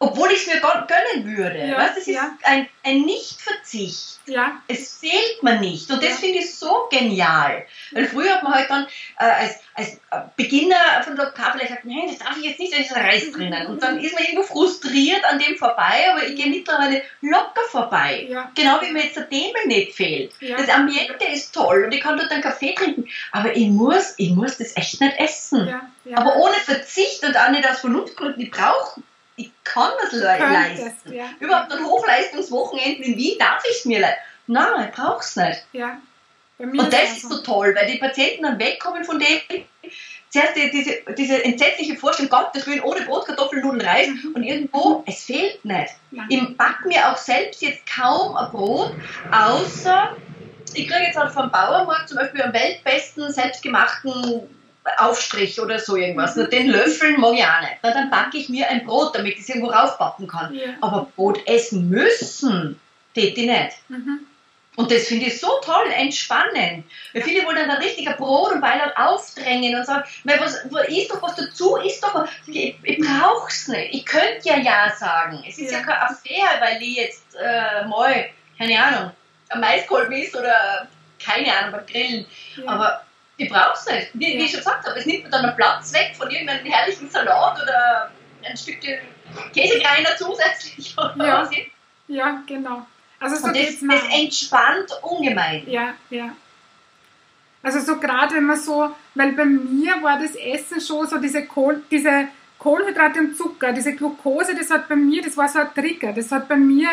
Obwohl ich es mir gönnen würde. Ja, weißt, das ist ja. ein, ein Nichtverzicht. Ja. Es fehlt mir nicht. Und das ja. finde ich so genial. Weil früher hat man halt dann äh, als, als Beginner von Lokal vielleicht gesagt, nein, das darf ich jetzt nicht, da ist Reis drinnen. Und dann ist man irgendwo frustriert an dem vorbei, aber ich gehe mittlerweile locker vorbei. Ja. Genau wie mir jetzt der Dämel nicht fehlt. Das Ambiente ist toll und ich kann dort einen Kaffee trinken. Aber ich muss, ich muss das echt nicht essen. Aber ohne Verzicht und auch nicht aus Vernunftgründen. Ich brauche ich kann das le leisten. Ja. Überhaupt ein Hochleistungswochenende in Wien darf ich es mir leisten. Nein, ich brauche es nicht. Ja. Und das ist so toll, weil die Patienten dann wegkommen von dem, zuerst die, diese, diese entsetzliche Vorstellung, Gottes Willen, ohne Brot, Kartoffeln, Nudeln, Reis mhm. und irgendwo, es fehlt nicht. Ja. Ich backe mir auch selbst jetzt kaum ein Brot, außer ich kriege jetzt halt vom Bauernmarkt zum Beispiel am weltbesten selbstgemachten Aufstrich oder so irgendwas. Mhm. Den Löffeln mag ich auch nicht. Na, dann backe ich mir ein Brot, damit ich es irgendwo raufpacken kann. Ja. Aber Brot essen müssen, tät ich nicht. Mhm. Und das finde ich so toll, entspannend. Weil viele wollen dann ein richtiger Brot und Beilag aufdrängen und sagen, was, isst doch was dazu, isst doch was. Ich, ich brauche es nicht. Ich könnte ja Ja sagen. Es ist ja, ja keine Affäre, weil ich jetzt äh, mal, keine Ahnung, ein Maiskolben isst oder keine Ahnung, beim Grillen. Ja. Aber ich brauche es nicht. Wie, wie, ich schon gesagt habe, es nimmt mir dann einen Platz weg von irgendeinem herrlichen Salat oder ein Stückchen Käsekreiner zusätzlich. ja. ja, genau. Also so Und das, das entspannt ungemein. Ja, ja. Also so gerade wenn man so, weil bei mir war das Essen schon so diese, Kohl, diese Kohlenhydrate und Zucker, diese Glucose, das hat bei mir, das war so ein Trigger, das hat bei mir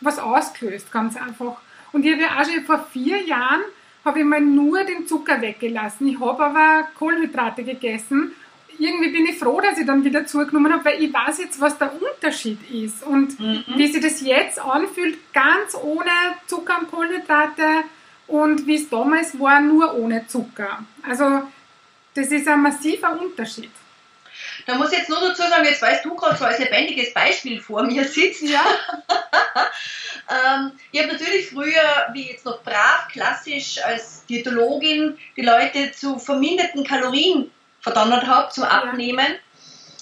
was ausgelöst, ganz einfach. Und ich habe ja auch schon vor vier Jahren habe ich mal nur den Zucker weggelassen. Ich habe aber Kohlenhydrate gegessen. Irgendwie bin ich froh, dass ich dann wieder zugenommen habe, weil ich weiß jetzt, was der Unterschied ist. Und mhm. wie sich das jetzt anfühlt, ganz ohne Zucker und Kohlenhydrate und wie es damals war, nur ohne Zucker. Also das ist ein massiver Unterschied. Da muss ich jetzt nur dazu sagen, jetzt weißt du gerade so als lebendiges Beispiel vor mir sitzt. Ja. ähm, ich habe natürlich früher, wie jetzt noch brav, klassisch als Diätologin, die Leute zu verminderten Kalorien verdonnert habe zum Abnehmen. Ja.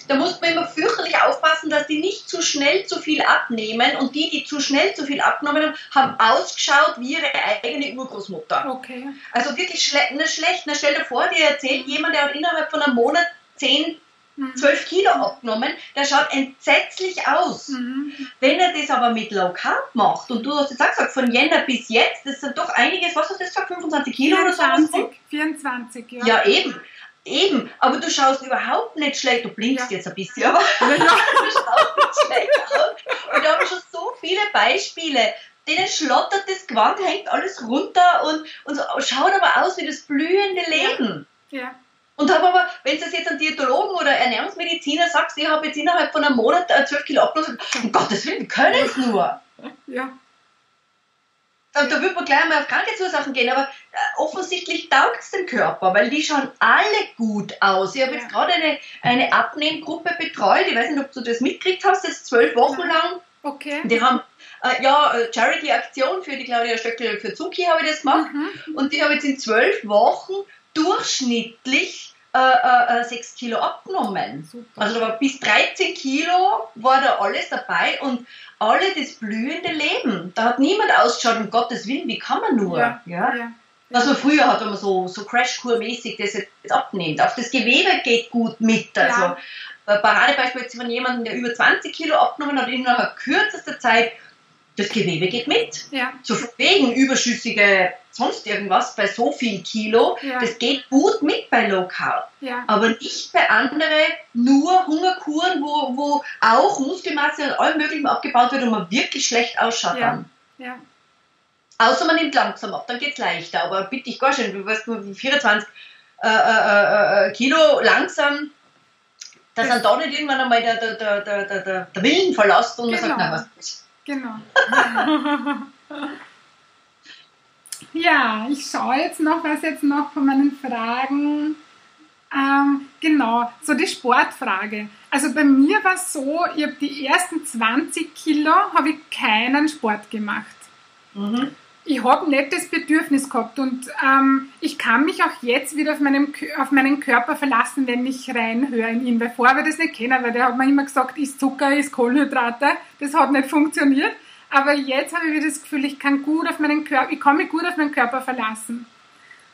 Da muss man immer fürchterlich aufpassen, dass die nicht zu schnell zu viel abnehmen und die, die zu schnell zu viel abgenommen haben, haben ausgeschaut wie ihre eigene Urgroßmutter. Okay. Also wirklich schle ne, schlecht. Na, stell dir vor, dir erzählt jemand, der hat innerhalb von einem Monat 10 12 mhm. Kilo abgenommen, der schaut entsetzlich aus. Mhm. Wenn er das aber mit Low Carb macht, und du hast jetzt auch gesagt, von Jänner bis jetzt, das sind doch einiges, was hast du gesagt, 25 Kilo 24, oder so? 24, ja. Ja, eben. Eben, aber du schaust überhaupt nicht schlecht, du blinkst ja. jetzt ein bisschen, aber ja. du schaust nicht schlecht aus. Und da habe ich schon so viele Beispiele, denen schlottert das Gewand, hängt alles runter und, und so, schaut aber aus wie das blühende Leben. Ja. ja. Und habe aber, wenn du das jetzt an Diätologen oder Ernährungsmediziner sagst, ich habe jetzt innerhalb von einem Monat 12 äh, Kilo abgenommen, um Gottes Willen, können es nur. Ja. Und da würde man gleich mal auf Krankheitsursachen gehen, aber äh, offensichtlich taugt es dem Körper, weil die schauen alle gut aus. Ich habe ja. jetzt gerade eine, eine Abnehmgruppe betreut, ich weiß nicht, ob du das mitgekriegt hast, das ist zwölf Wochen lang. Okay. Die haben äh, ja äh, Charity-Aktion für die Claudia Stöckel für Zuki habe ich das gemacht mhm. und die habe jetzt in zwölf Wochen durchschnittlich äh, äh, 6 äh, Kilo abgenommen. Super. Also da war bis 13 Kilo war da alles dabei und alle das blühende Leben. Da hat niemand ausgeschaut, um Gottes Willen, wie kann man nur? Ja. ja? ja. Was man früher hat, wenn man so, so Crashkur-mäßig das jetzt abnimmt. Auch das Gewebe geht gut mit. Also ja. Paradebeispiel jetzt von jemandem, der über 20 Kilo abgenommen hat, innerhalb kürzester Zeit das Gewebe geht mit. Ja. So wegen überschüssige sonst irgendwas bei so viel Kilo, ja. das geht gut mit bei Low Carb. Ja. Aber nicht bei anderen nur Hungerkuren, wo, wo auch Muskelmasse und allem möglichen abgebaut wird und man wirklich schlecht ausschaut ja. dann. Außer man nimmt langsam ab, dann geht es leichter. Aber bitte ich gar schön, du weißt nur 24 äh, äh, äh, äh, Kilo langsam, dass dann da nicht irgendwann einmal der, der, der, der, der, der Willen verlässt und genau. man sagt, nein, was Genau. ja, ich schaue jetzt noch, was jetzt noch von meinen Fragen. Ähm, genau, so die Sportfrage. Also bei mir war es so, ich habe die ersten 20 Kilo habe ich keinen Sport gemacht. Mhm ich habe nicht das Bedürfnis gehabt und ähm, ich kann mich auch jetzt wieder auf, meinem, auf meinen Körper verlassen, wenn ich reinhöre in ihn. Weil vorher ich das nicht kennen, weil der hat mir immer gesagt, ist Zucker, ist Kohlenhydrate. Das hat nicht funktioniert. Aber jetzt habe ich wieder das Gefühl, ich kann gut auf meinen Körper, ich kann mich gut auf meinen Körper verlassen.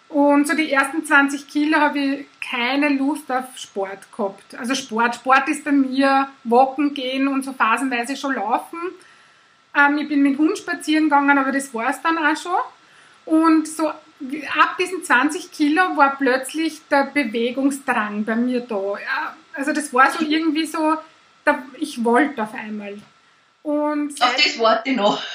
Und so die ersten 20 Kilo habe ich keine Lust auf Sport gehabt. Also Sport, Sport ist bei mir Walken gehen und so phasenweise schon laufen. Ähm, ich bin mit dem Hund spazieren gegangen, aber das war es dann auch schon. Und so ab diesen 20 Kilo war plötzlich der Bewegungsdrang bei mir da. Ja, also das war so irgendwie so, ich wollte auf einmal. Und Auf das warte ich noch.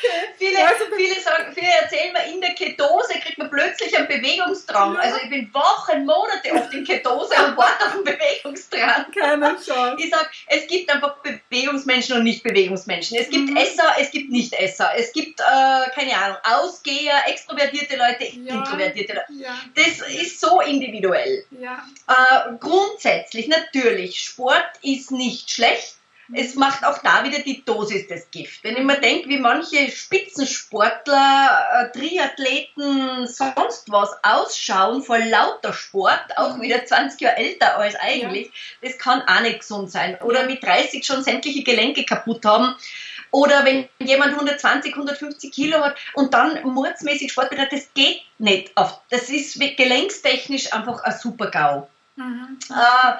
Okay. Viele, also, viele, sagen, viele erzählen mir, in der Ketose kriegt man plötzlich einen Bewegungsdrang. Ja. Also ich bin Wochen, Monate oft in Ketose und warte auf einen Bewegungsdrang. Keine Chance. Ich sage, es gibt einfach Bewegungsmenschen und Nicht-Bewegungsmenschen. Es gibt mhm. Esser, es gibt Nicht-Esser. Es gibt, äh, keine Ahnung, Ausgeher, extrovertierte Leute, ja. introvertierte Leute. Ja. Das ist so individuell. Äh, grundsätzlich, natürlich, Sport ist nicht schlecht es macht auch da wieder die Dosis des Gift. Wenn ich mir denke, wie manche Spitzensportler, äh, Triathleten, sonst was ausschauen vor lauter Sport, auch wieder 20 Jahre älter als eigentlich, ja. das kann auch nicht gesund sein. Oder mit 30 schon sämtliche Gelenke kaputt haben. Oder wenn jemand 120, 150 Kilo hat und dann mordsmäßig Sport betreibt, das geht nicht. Das ist gelenkstechnisch einfach ein super GAU. Mhm. Äh,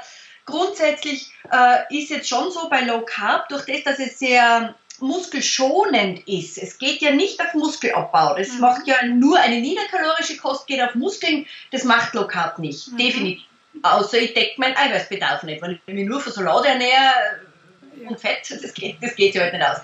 Grundsätzlich äh, ist jetzt schon so bei Low Carb, durch das, dass es sehr muskelschonend ist. Es geht ja nicht auf Muskelabbau. Das mhm. macht ja nur eine niederkalorische Kost, geht auf Muskeln. Das macht Low Carb nicht. Mhm. Definitiv. Außer ich decke meinen Eiweißbedarf nicht. Wenn ich mich nur von Salat ernähre und Fett, das geht, das geht ja halt nicht aus.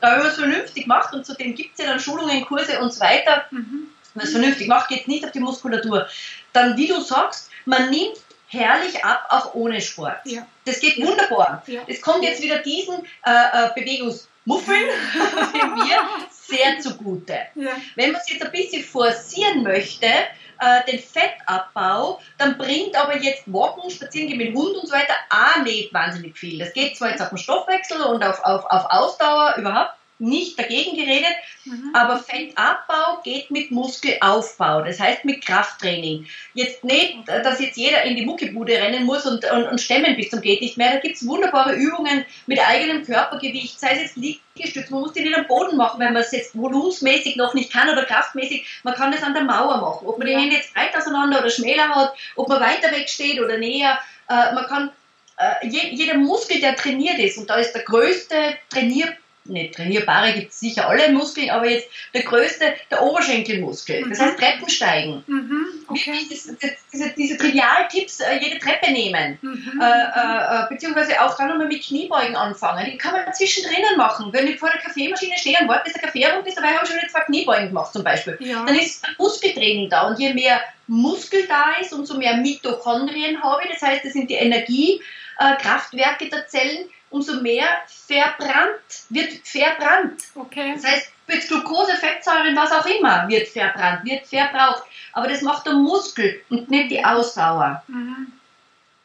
Aber wenn man es vernünftig macht, und zudem gibt es ja dann Schulungen, Kurse und so weiter, mhm. wenn man es vernünftig macht, geht es nicht auf die Muskulatur. Dann, wie du sagst, man nimmt herrlich ab, auch ohne Sport. Ja. Das geht wunderbar. Ja. Es kommt jetzt wieder diesen äh, äh Bewegungsmuffeln wir sehr zugute. Ja. Wenn man es jetzt ein bisschen forcieren möchte, äh, den Fettabbau, dann bringt aber jetzt Walken, Spazierengehen mit Hund und so weiter auch nicht wahnsinnig viel. Das geht zwar jetzt auf den Stoffwechsel und auf, auf, auf Ausdauer überhaupt nicht dagegen geredet, mhm. aber Fettabbau geht mit Muskelaufbau, das heißt mit Krafttraining. Jetzt nicht, dass jetzt jeder in die Muckibude rennen muss und, und, und stemmen bis zum geht nicht mehr. Da gibt es wunderbare Übungen mit eigenem Körpergewicht, sei es jetzt Liegestütz, man muss die nicht am Boden machen, wenn man es jetzt volumensmäßig noch nicht kann oder kraftmäßig, man kann das an der Mauer machen. Ob man die Hände jetzt breit auseinander oder schmäler hat, ob man weiter weg steht oder näher, äh, man kann äh, jeder Muskel, der trainiert ist, und da ist der größte Trainier nicht trainierbare gibt es sicher alle Muskeln, aber jetzt der größte, der Oberschenkelmuskel. Mhm. Das heißt Treppensteigen. Mhm. Okay. Das, diese, diese Trivialtipps, äh, jede Treppe nehmen. Mhm. Äh, äh, beziehungsweise auch dann nochmal mit Kniebeugen anfangen. Die kann man zwischendrin machen. Wenn ich vor der Kaffeemaschine stehe und warte, bis der Kaffee rum ist, dabei habe ich schon jetzt zwei Kniebeugen gemacht zum Beispiel. Ja. Dann ist Muskeltraining da. Und je mehr Muskel da ist, umso mehr Mitochondrien habe ich. Das heißt, das sind die Energiekraftwerke der Zellen umso mehr verbrannt, wird verbrannt. Okay. Das heißt, jetzt Glucose, Fettsäuren, was auch immer, wird verbrannt, wird verbraucht. Aber das macht der Muskel und nicht die Ausdauer. Mhm.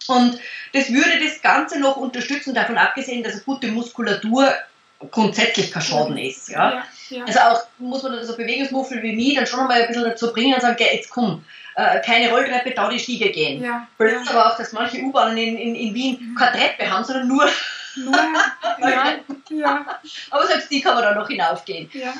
Und das würde das Ganze noch unterstützen, davon abgesehen, dass eine gute Muskulatur grundsätzlich kein Schaden ist. Ja? ja, ja. Also auch muss man so Bewegungsmuffel wie mich dann schon mal ein bisschen dazu bringen und sagen, okay, jetzt komm, äh, keine Rolltreppe, da die Stiege gehen. Ja, Blöd aber auch, dass manche U-Bahnen in, in, in Wien keine Treppe haben, sondern nur. ja, ja. Aber selbst die kann man dann noch hinaufgehen. Ja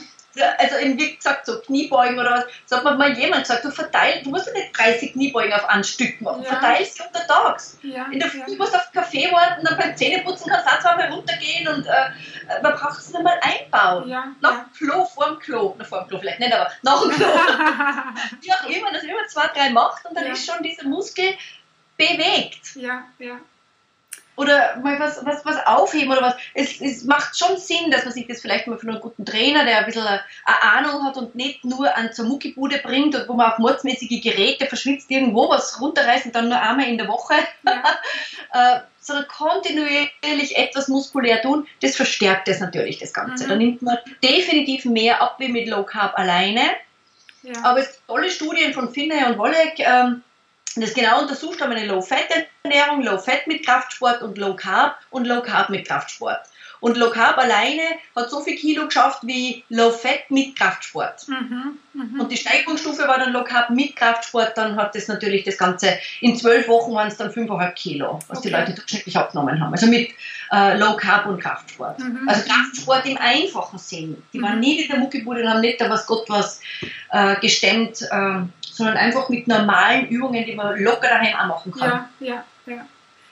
also eben wie gesagt, so Kniebeugen oder was, so hat mir mal jemand gesagt, du verteilst, du musst nicht 30 Kniebeugen auf ein Stück machen, ja. verteilst sie untertags. Ja. In der Früh ja. musst du auf Kaffee warten, dann beim Zähneputzen kannst du auch zweimal runtergehen und äh, man braucht es nicht mal einbauen. Ja. Nach dem Klo, vor dem Klo, na vor dem Klo vielleicht nicht, aber nach dem Klo. wie auch immer, dass man immer zwei, drei macht und dann ist schon dieser Muskel bewegt. Ja, ja oder mal was, was, was aufheben oder was. Es, es macht schon Sinn, dass man sich das vielleicht mal von einem guten Trainer, der ein bisschen eine, Ahnung hat und nicht nur an zur Muckibude bringt und wo man auf mordsmäßige Geräte verschwitzt irgendwo was runterreißt und dann nur einmal in der Woche, ja. äh, sondern kontinuierlich etwas muskulär tun, das verstärkt das natürlich das Ganze. Mhm. Da nimmt man definitiv mehr ab wie mit Low Carb alleine. Ja. Aber es gibt tolle Studien von Finne und Wolleck, ähm, das genau untersucht haben, eine Low-Fat-Ernährung, Low-Fat mit Kraftsport und Low-Carb und Low-Carb mit Kraftsport. Und Low Carb alleine hat so viel Kilo geschafft wie Low Fat mit Kraftsport. Mhm, mh. Und die Steigerungsstufe war dann Low Carb mit Kraftsport, dann hat das natürlich das Ganze, in zwölf Wochen waren es dann 5,5 Kilo, was okay. die Leute durchschnittlich abgenommen haben. Also mit äh, Low Carb und Kraftsport. Mhm. Also Kraftsport im einfachen Sinn. Die mhm. waren nie in der Muckibude und haben nicht da was Gott was äh, gestemmt. Äh, sondern einfach mit normalen Übungen, die man locker daheim auch machen kann. Ja, ja, ja.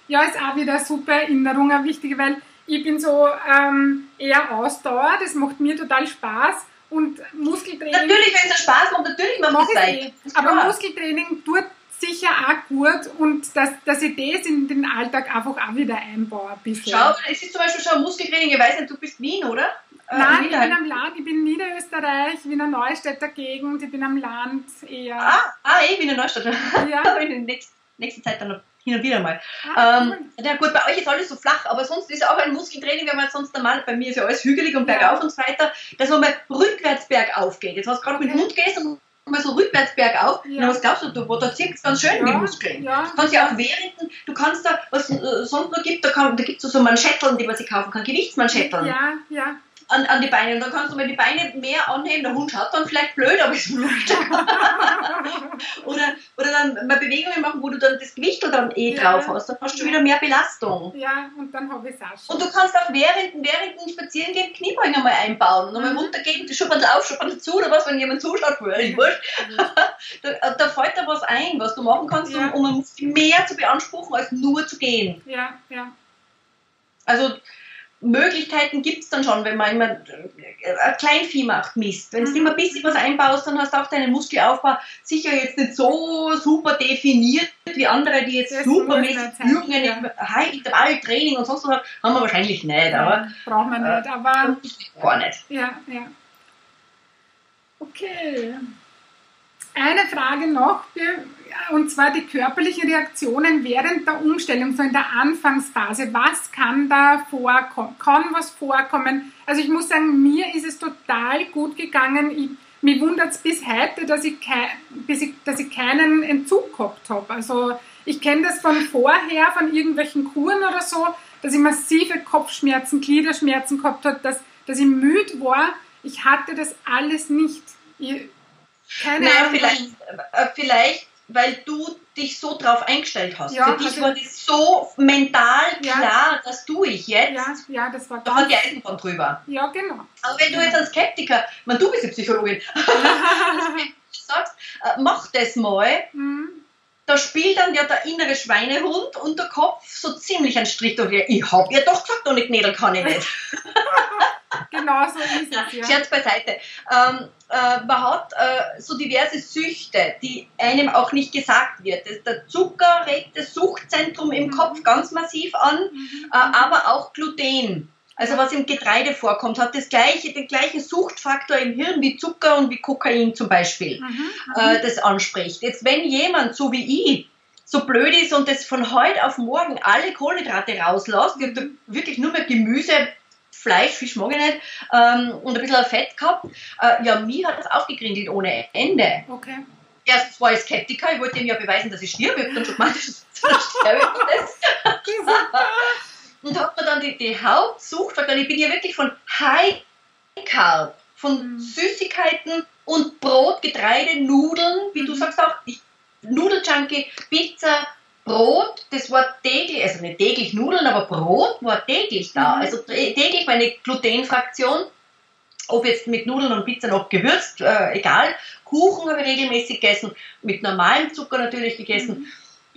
Ja, ist auch wieder super Erinnerung, eine wichtige, weil ich bin so ähm, eher Ausdauer, das macht mir total Spaß und Muskeltraining. Natürlich, wenn es Spaß macht, natürlich macht mach es eh. Aber Muskeltraining tut sicher auch gut und dass, dass ich das in den Alltag einfach auch wieder einbaue. Ein bisschen. Schau, es ist zum Beispiel schon Muskeltraining, ich weiß nicht, du bist Wien, oder? Äh, Nein, ich bin am Land, ich bin Niederösterreich, Wiener Neustädter Gegend, ich bin am Land eher. Ah, ah eh, Wiener Neustädter. Ja. in der nächsten, nächsten Zeit dann noch hin und wieder mal. Ah, ähm, cool. Ja gut, bei euch ist alles so flach, aber sonst ist auch ein Muskeltraining, wenn man sonst normal, bei mir ist ja alles hügelig und bergauf ja. und so weiter, dass man mal rückwärts bergauf geht. Jetzt hast du gerade mit dem Hund gehst und mal so rückwärts bergauf, ja. was glaubst du, du es ganz schön ja. die Muskeln. Ja. Du kannst ja auch während, du kannst da, was es äh, sonst noch gibt, da, da gibt es so Manschetteln, die man sich kaufen kann, Gewichtsmanschetteln. Ja, ja an, an die Beine. Und dann kannst du mal die Beine mehr anheben. Der Hund schaut dann vielleicht blöd, aber ist wurscht. oder, oder dann mal Bewegungen machen, wo du dann das Gewicht dann eh ja. drauf hast. Dann hast du wieder mehr Belastung. Ja, und dann habe ich es auch schon. Und du kannst auch während, während dem Spazierengehen Kniebeugen mal einbauen. Und mhm. mal runtergehen, schuppern auf, schuppern zu oder was, wenn jemand zuschaut, ist wurscht. da, da fällt dir was ein, was du machen kannst, ja. um, um mehr zu beanspruchen, als nur zu gehen. Ja, ja. Also Möglichkeiten gibt es dann schon, wenn man immer äh, Kleinvieh macht, Mist. Wenn du mhm. immer ein bisschen was einbaust, dann hast du auch deinen Muskelaufbau sicher jetzt nicht so super definiert wie andere, die jetzt das super Übungen ja. im High-Intervall-Training und sonst was haben wir wahrscheinlich nicht. Aber, braucht man nicht, aber. Gar nicht. Ja, ja. Okay. Eine Frage noch, und zwar die körperlichen Reaktionen während der Umstellung, so in der Anfangsphase. Was kann da vorkommen? Kann was vorkommen? Also ich muss sagen, mir ist es total gut gegangen. Ich, mich wundert es bis heute, dass ich, kei, dass ich keinen Entzug gehabt habe. Also ich kenne das von vorher, von irgendwelchen Kuren oder so, dass ich massive Kopfschmerzen, Gliederschmerzen gehabt habe, dass, dass ich müde war. Ich hatte das alles nicht. Ich, keine naja, Ahnung. Vielleicht, äh, vielleicht, weil du dich so drauf eingestellt hast. Ja, Für dich also, war das so mental klar, ja, das tue ich jetzt. Ja, ja das war Da hat die Eisenbahn drüber. Ja, genau. Aber wenn du jetzt ein Skeptiker, man, du bist eine Psychologin, sagst, äh, mach das mal, mhm. da spielt dann ja der innere Schweinehund und der Kopf so ziemlich einen Strich durch. Ich hab ja doch gesagt, nicht knädeln kann ich nicht. Genau so ist es. Ja. Scherz beiseite. Ähm, äh, man hat äh, so diverse Süchte, die einem auch nicht gesagt wird. Der Zucker regt das Suchtzentrum im mhm. Kopf ganz massiv an, mhm. äh, aber auch Gluten. Also was im Getreide vorkommt, hat das gleiche, den gleichen Suchtfaktor im Hirn wie Zucker und wie Kokain zum Beispiel, mhm. äh, das anspricht. Jetzt wenn jemand, so wie ich, so blöd ist und das von heute auf morgen alle Kohlenhydrate rauslässt, mhm. wirklich nur mehr Gemüse, Fleisch, Fisch mag ich nicht, ähm, und ein bisschen Fett gehabt. Äh, ja, mir hat das auch gegrindelt ohne Ende. Okay. Erstens war ich Skeptiker, ich wollte ihm ja beweisen, dass ich stirbe. Ich habe dann schon gemeint, das sterbe ich und hat mir dann die, die Hauptsucht, weil ich bin ja wirklich von High Carb, von mhm. Süßigkeiten und Brot, Getreide, Nudeln, wie mhm. du sagst auch, Nudeljunkie, Pizza, Brot, das war täglich, also nicht täglich Nudeln, aber Brot war täglich da. Mhm. Also täglich meine Glutenfraktion, ob jetzt mit Nudeln und Pizza noch gewürzt, äh, egal. Kuchen habe ich regelmäßig gegessen, mit normalem Zucker natürlich gegessen. Mhm.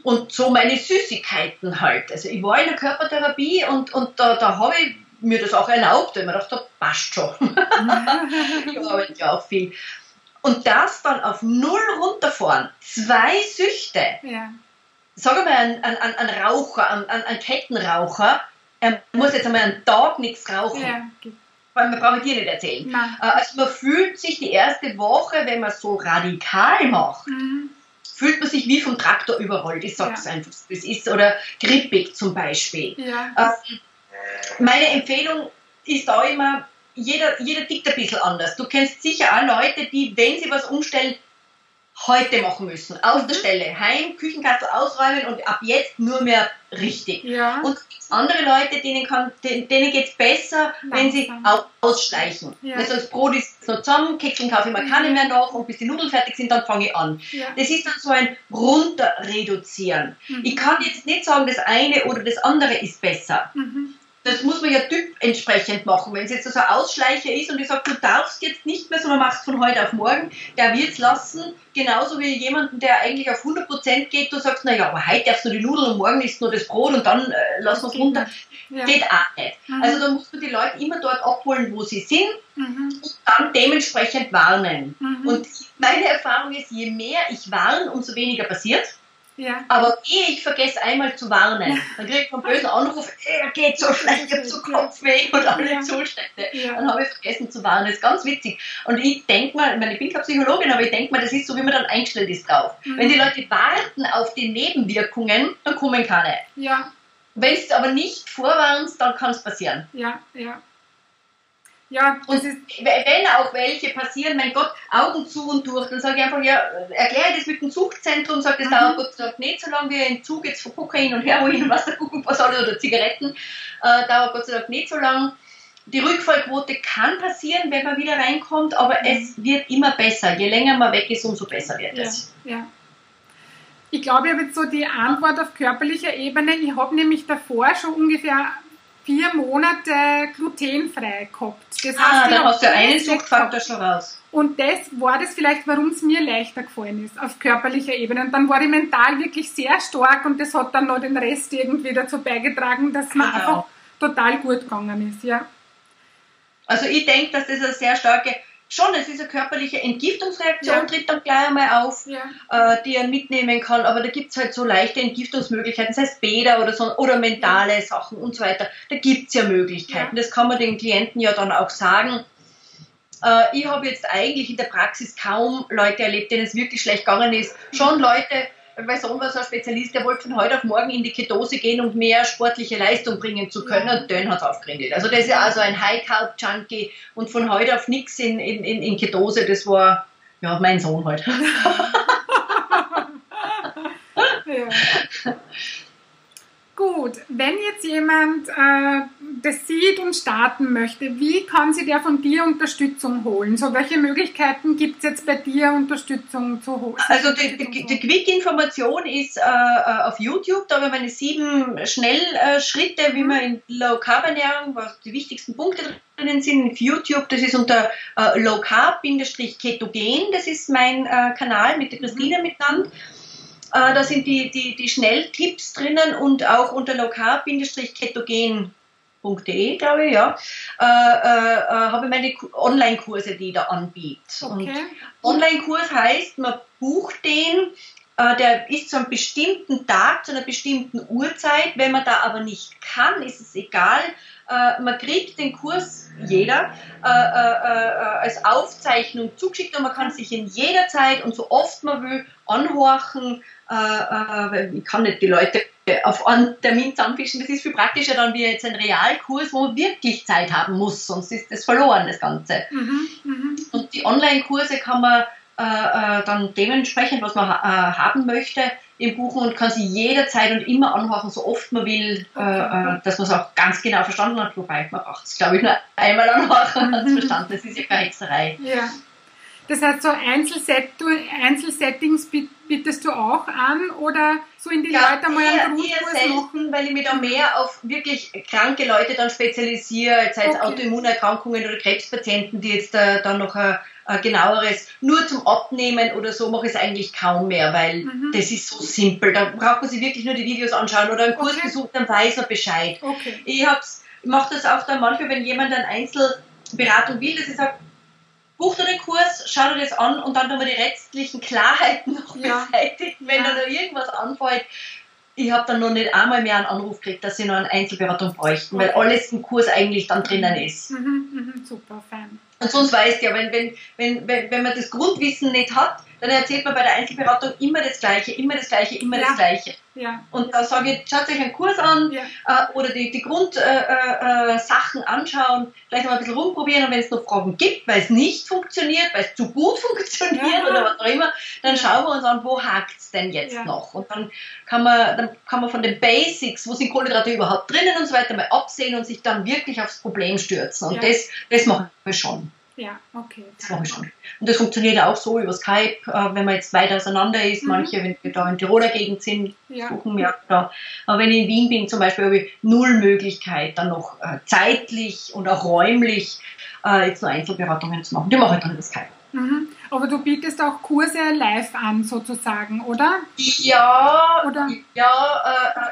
Und so meine Süßigkeiten halt. Also ich war in der Körpertherapie und, und da, da habe ich mir das auch erlaubt, weil ich mir dachte, passt schon. ich arbeite ja auch viel. Und das dann auf null runterfahren, zwei Süchte. Ja. Sag mal, ein, ein, ein Raucher, ein, ein, Kettenraucher, er muss jetzt einmal einen Tag nichts rauchen. Ja. Weil man braucht dir nicht erzählen. Nein. Äh, also man fühlt sich die erste Woche, wenn man so radikal macht, mhm. fühlt man sich wie vom Traktor überrollt. Ich sag's ja. einfach, das ist, oder grippig zum Beispiel. Ja. Ähm, meine Empfehlung ist da immer, jeder, jeder tickt ein bisschen anders. Du kennst sicher auch Leute, die, wenn sie was umstellen, heute machen müssen. Auf mhm. der Stelle. Heim, Küchenkastel ausräumen und ab jetzt nur mehr richtig. Ja. Und andere Leute, denen, kann, denen geht es besser, Langsam. wenn sie ausschleichen. Ja. Also das Brot ist noch zusammen, Kekseln kaufe ich mir keine mhm. mehr noch und bis die Nudeln fertig sind, dann fange ich an. Ja. Das ist dann so ein Runterreduzieren. Mhm. Ich kann jetzt nicht sagen, das eine oder das andere ist besser. Mhm das muss man ja typentsprechend machen. Wenn es jetzt so ein Ausschleicher ist und ich sage, du darfst jetzt nicht mehr, sondern machst von heute auf morgen, der wird es lassen. Genauso wie jemanden, der eigentlich auf 100% geht, du sagst, naja, aber heute darfst du die Nudeln und morgen isst nur das Brot und dann äh, lass uns runter. Ja. Geht auch nicht. Mhm. Also da musst du die Leute immer dort abholen, wo sie sind mhm. und dann dementsprechend warnen. Mhm. Und meine Erfahrung ist, je mehr ich warne, umso weniger passiert. Ja. Aber ehe ich vergesse einmal zu warnen, dann kriege ich einen bösen Anruf, er geht so schlecht, ich habe so Kopfweh und alle ja. Zustände. Ja. Dann habe ich vergessen zu warnen. Das ist ganz witzig. Und ich denke mal, ich, meine, ich bin keine Psychologin, aber ich denke mal, das ist so, wie man dann eingestellt ist drauf. Mhm. Wenn die Leute warten auf die Nebenwirkungen, dann kommen keine. Ja. Wenn du aber nicht vorwarnst, dann kann es passieren. Ja, ja. Ja, und wenn auch welche passieren, mein Gott, Augen zu und durch, dann sage ich einfach, ja, erkläre das mit dem Zuchtzentrum, sage, das mhm. dauert Gott sei Dank nicht so lange wie ein Zug jetzt von Kokain und Heroin und was der Kuckuck was alles oder Zigaretten, äh, dauert Gott sei Dank nicht so lang. Die Rückfallquote kann passieren, wenn man wieder reinkommt, aber mhm. es wird immer besser. Je länger man weg ist, umso besser wird es. Ja, ja. Ich glaube, ich habe jetzt so die Antwort auf körperlicher Ebene. Ich habe nämlich davor schon ungefähr vier Monate glutenfrei gehabt. Das ah, heißt, da hast du einen Suchtfaktor schon raus. Und das war das vielleicht, warum es mir leichter gefallen ist, auf körperlicher Ebene. Und dann war ich mental wirklich sehr stark und das hat dann noch den Rest irgendwie dazu beigetragen, dass mir genau. einfach total gut gegangen ist, ja. Also ich denke, dass das eine sehr starke schon, es ist eine körperliche Entgiftungsreaktion, ja. tritt dann gleich einmal auf, ja. äh, die er mitnehmen kann, aber da gibt es halt so leichte Entgiftungsmöglichkeiten, das heißt Bäder oder so, oder mentale ja. Sachen und so weiter. Da gibt es ja Möglichkeiten. Das kann man den Klienten ja dann auch sagen. Äh, ich habe jetzt eigentlich in der Praxis kaum Leute erlebt, denen es wirklich schlecht gegangen ist. Schon Leute, mein Sohn war so ein Spezialist, der wollte von heute auf morgen in die Ketose gehen, um mehr sportliche Leistung bringen zu können. Und den hat es aufgegründet. Also das ist ja also ein High-Carb-Junkie und von heute auf nichts in, in, in Ketose, das war ja mein Sohn halt. ja. Gut, wenn jetzt jemand äh, das sieht und starten möchte, wie kann sie der von dir Unterstützung holen? So, welche Möglichkeiten gibt es jetzt bei dir, Unterstützung zu holen? Also die, die, die Quick-Information ist äh, äh, auf YouTube, da habe ich meine sieben Schnellschritte, wie man in Low-Carb-Ernährung, was die wichtigsten Punkte drinnen sind, auf YouTube, das ist unter äh, Low-Carb-Ketogen, das ist mein äh, Kanal mit der Christine mhm. miteinander. Äh, da sind die, die, die Schnelltipps drinnen und auch unter lokal-ketogen.de, glaube ich, ja, äh, äh, äh, habe ich meine Online-Kurse, die ich da anbiete. Okay. Online-Kurs heißt, man bucht den, äh, der ist zu einem bestimmten Tag, zu einer bestimmten Uhrzeit. Wenn man da aber nicht kann, ist es egal. Äh, man kriegt den Kurs jeder als Aufzeichnung zugeschickt und man kann sich in jeder Zeit und so oft man will anhorchen, äh, äh, ich kann nicht die Leute auf einen Termin zusammenfischen. Das ist viel praktischer dann wie jetzt ein Realkurs, wo man wirklich Zeit haben muss, sonst ist das verloren, das Ganze. Mhm, mh. Und die Online-Kurse kann man äh, äh, dann dementsprechend, was man äh, haben möchte, im Buchen und kann sie jederzeit und immer anhören, so oft man will, äh, äh, dass man es auch ganz genau verstanden hat. Wobei man braucht es, glaube ich, nur einmal anhören, hat es verstanden. Das ist ja keine Hexerei. Ja. Das heißt, so Einzelset Einzelsettings bietest du auch an oder so in die ja, Leute mal einen Grundkurs eher selten, machen? weil ich mich da mehr auf wirklich kranke Leute dann spezialisiere, sei es okay. Autoimmunerkrankungen oder Krebspatienten, die jetzt äh, dann noch ein, ein, genaueres, nur zum Abnehmen oder so mache ich es eigentlich kaum mehr, weil mhm. das ist so simpel. Da braucht man sich wirklich nur die Videos anschauen oder einen Kurs okay. besuchen, dann weiß man Bescheid. Okay. Ich, ich mache das auch dann manchmal, wenn jemand eine Einzelberatung will, dass ich sage, buch dir den Kurs, schau dir das an und dann tun wir die restlichen Klarheiten noch ja. beseitigt, wenn ja. da noch irgendwas anfällt. Ich habe dann noch nicht einmal mehr einen Anruf gekriegt, dass sie noch eine Einzelberatung bräuchten, weil alles im Kurs eigentlich dann drinnen ist. Mhm, mh, super, fein. Und sonst weißt du ja, wenn, wenn, wenn, wenn, wenn man das Grundwissen nicht hat, dann erzählt man bei der Einzelberatung immer das Gleiche, immer das Gleiche, immer ja. das Gleiche. Ja. Und da sage ich, schaut euch einen Kurs an ja. äh, oder die, die Grundsachen äh, äh, anschauen, vielleicht noch ein bisschen rumprobieren und wenn es noch Fragen gibt, weil es nicht funktioniert, weil es zu gut funktioniert oder was auch immer, dann schauen wir uns an, wo hakt es denn jetzt noch. Und dann kann, man, dann kann man von den Basics, wo sind Kohlenhydrate überhaupt drinnen und so weiter, mal absehen und sich dann wirklich aufs Problem stürzen. Und das, das machen wir schon. Ja, okay. Das mache ich schon. Und das funktioniert ja auch so über Skype, äh, wenn man jetzt weit auseinander ist. Mhm. Manche, wenn wir da in Tiroler Gegend sind, ja. suchen wir da. Aber wenn ich in Wien bin zum Beispiel, habe ich null Möglichkeit, dann noch äh, zeitlich und auch räumlich äh, jetzt nur Einzelberatungen zu machen. Die mache ich dann über Skype. Mhm. Aber du bietest auch Kurse live an, sozusagen, oder? Ja, oder? ja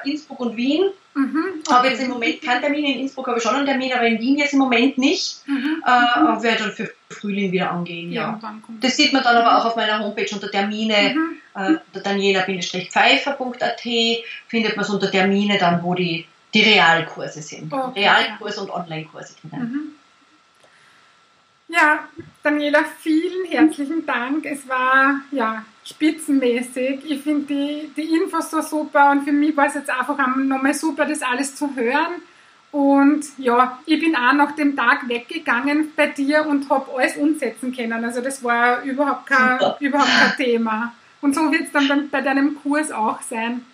äh, Innsbruck und Wien. Mhm. Habe jetzt im Moment keinen Termin, in Innsbruck habe ich schon einen Termin, aber in Wien jetzt im Moment nicht. Mhm, äh, mhm. werde dann für Frühling wieder angehen. Ja. ja. Das sieht man dann aber auch auf meiner Homepage unter Termine, mhm. äh, daniela-pfeifer.at findet man es unter Termine dann, wo die, die Realkurse sind. Okay, Realkurse und Online-Kurse drinnen. Mhm. Ja, Daniela, vielen herzlichen Dank. Es war ja spitzenmäßig. Ich finde die, die Infos so super und für mich war es jetzt einfach nochmal super, das alles zu hören. Und ja, ich bin auch nach dem Tag weggegangen bei dir und habe alles umsetzen können. Also das war überhaupt kein, überhaupt kein Thema. Und so wird es dann bei deinem Kurs auch sein,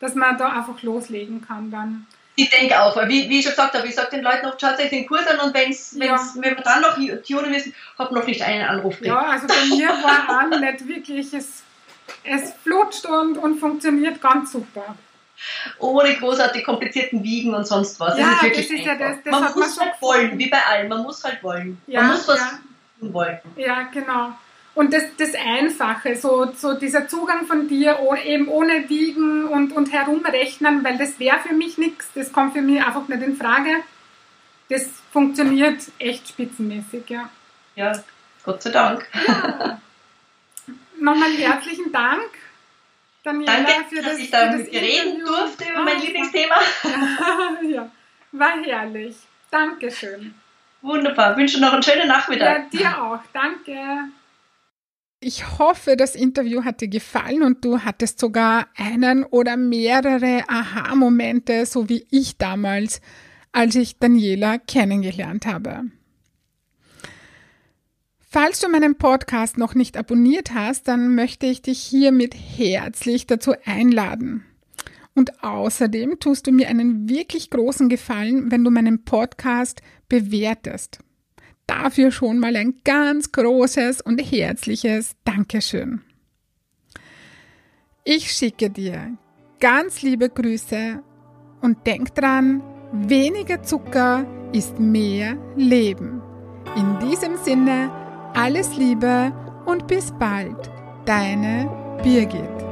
dass man da einfach loslegen kann dann. Ich denke auch, weil wie, wie ich schon gesagt habe, ich sage den Leuten oft, schaut euch den Kurs an und wenn's, ja. wenn's, wenn wir dann noch Tunen müssen, habe noch nicht einen Anruf gekriegt. Ja, also bei mir war auch nicht wirklich, es, es flutscht und, und funktioniert ganz super. Ohne großartig komplizierten Wiegen und sonst was. Ja, das ist, das ist ja das, das Man muss man halt wollen, wie bei allem, man muss halt wollen. Ja, man muss was ja. wollen. Ja, genau. Und das, das Einfache, so, so dieser Zugang von dir, eben ohne Wiegen und, und herumrechnen, weil das wäre für mich nichts, das kommt für mich einfach nicht in Frage. Das funktioniert echt spitzenmäßig, ja. Ja, Gott sei Dank. Ja. Nochmal herzlichen Dank, Daniela, Danke, für dass das, ich da mit dir reden durfte über mein Lieblingsthema. ja, war herrlich. Dankeschön. Wunderbar. Wünsche noch einen schönen Nachmittag. Ja, dir auch. Danke. Ich hoffe, das Interview hat dir gefallen und du hattest sogar einen oder mehrere Aha-Momente, so wie ich damals, als ich Daniela kennengelernt habe. Falls du meinen Podcast noch nicht abonniert hast, dann möchte ich dich hiermit herzlich dazu einladen. Und außerdem tust du mir einen wirklich großen Gefallen, wenn du meinen Podcast bewertest. Dafür schon mal ein ganz großes und herzliches Dankeschön. Ich schicke dir ganz liebe Grüße und denk dran, weniger Zucker ist mehr Leben. In diesem Sinne, alles Liebe und bis bald, deine Birgit.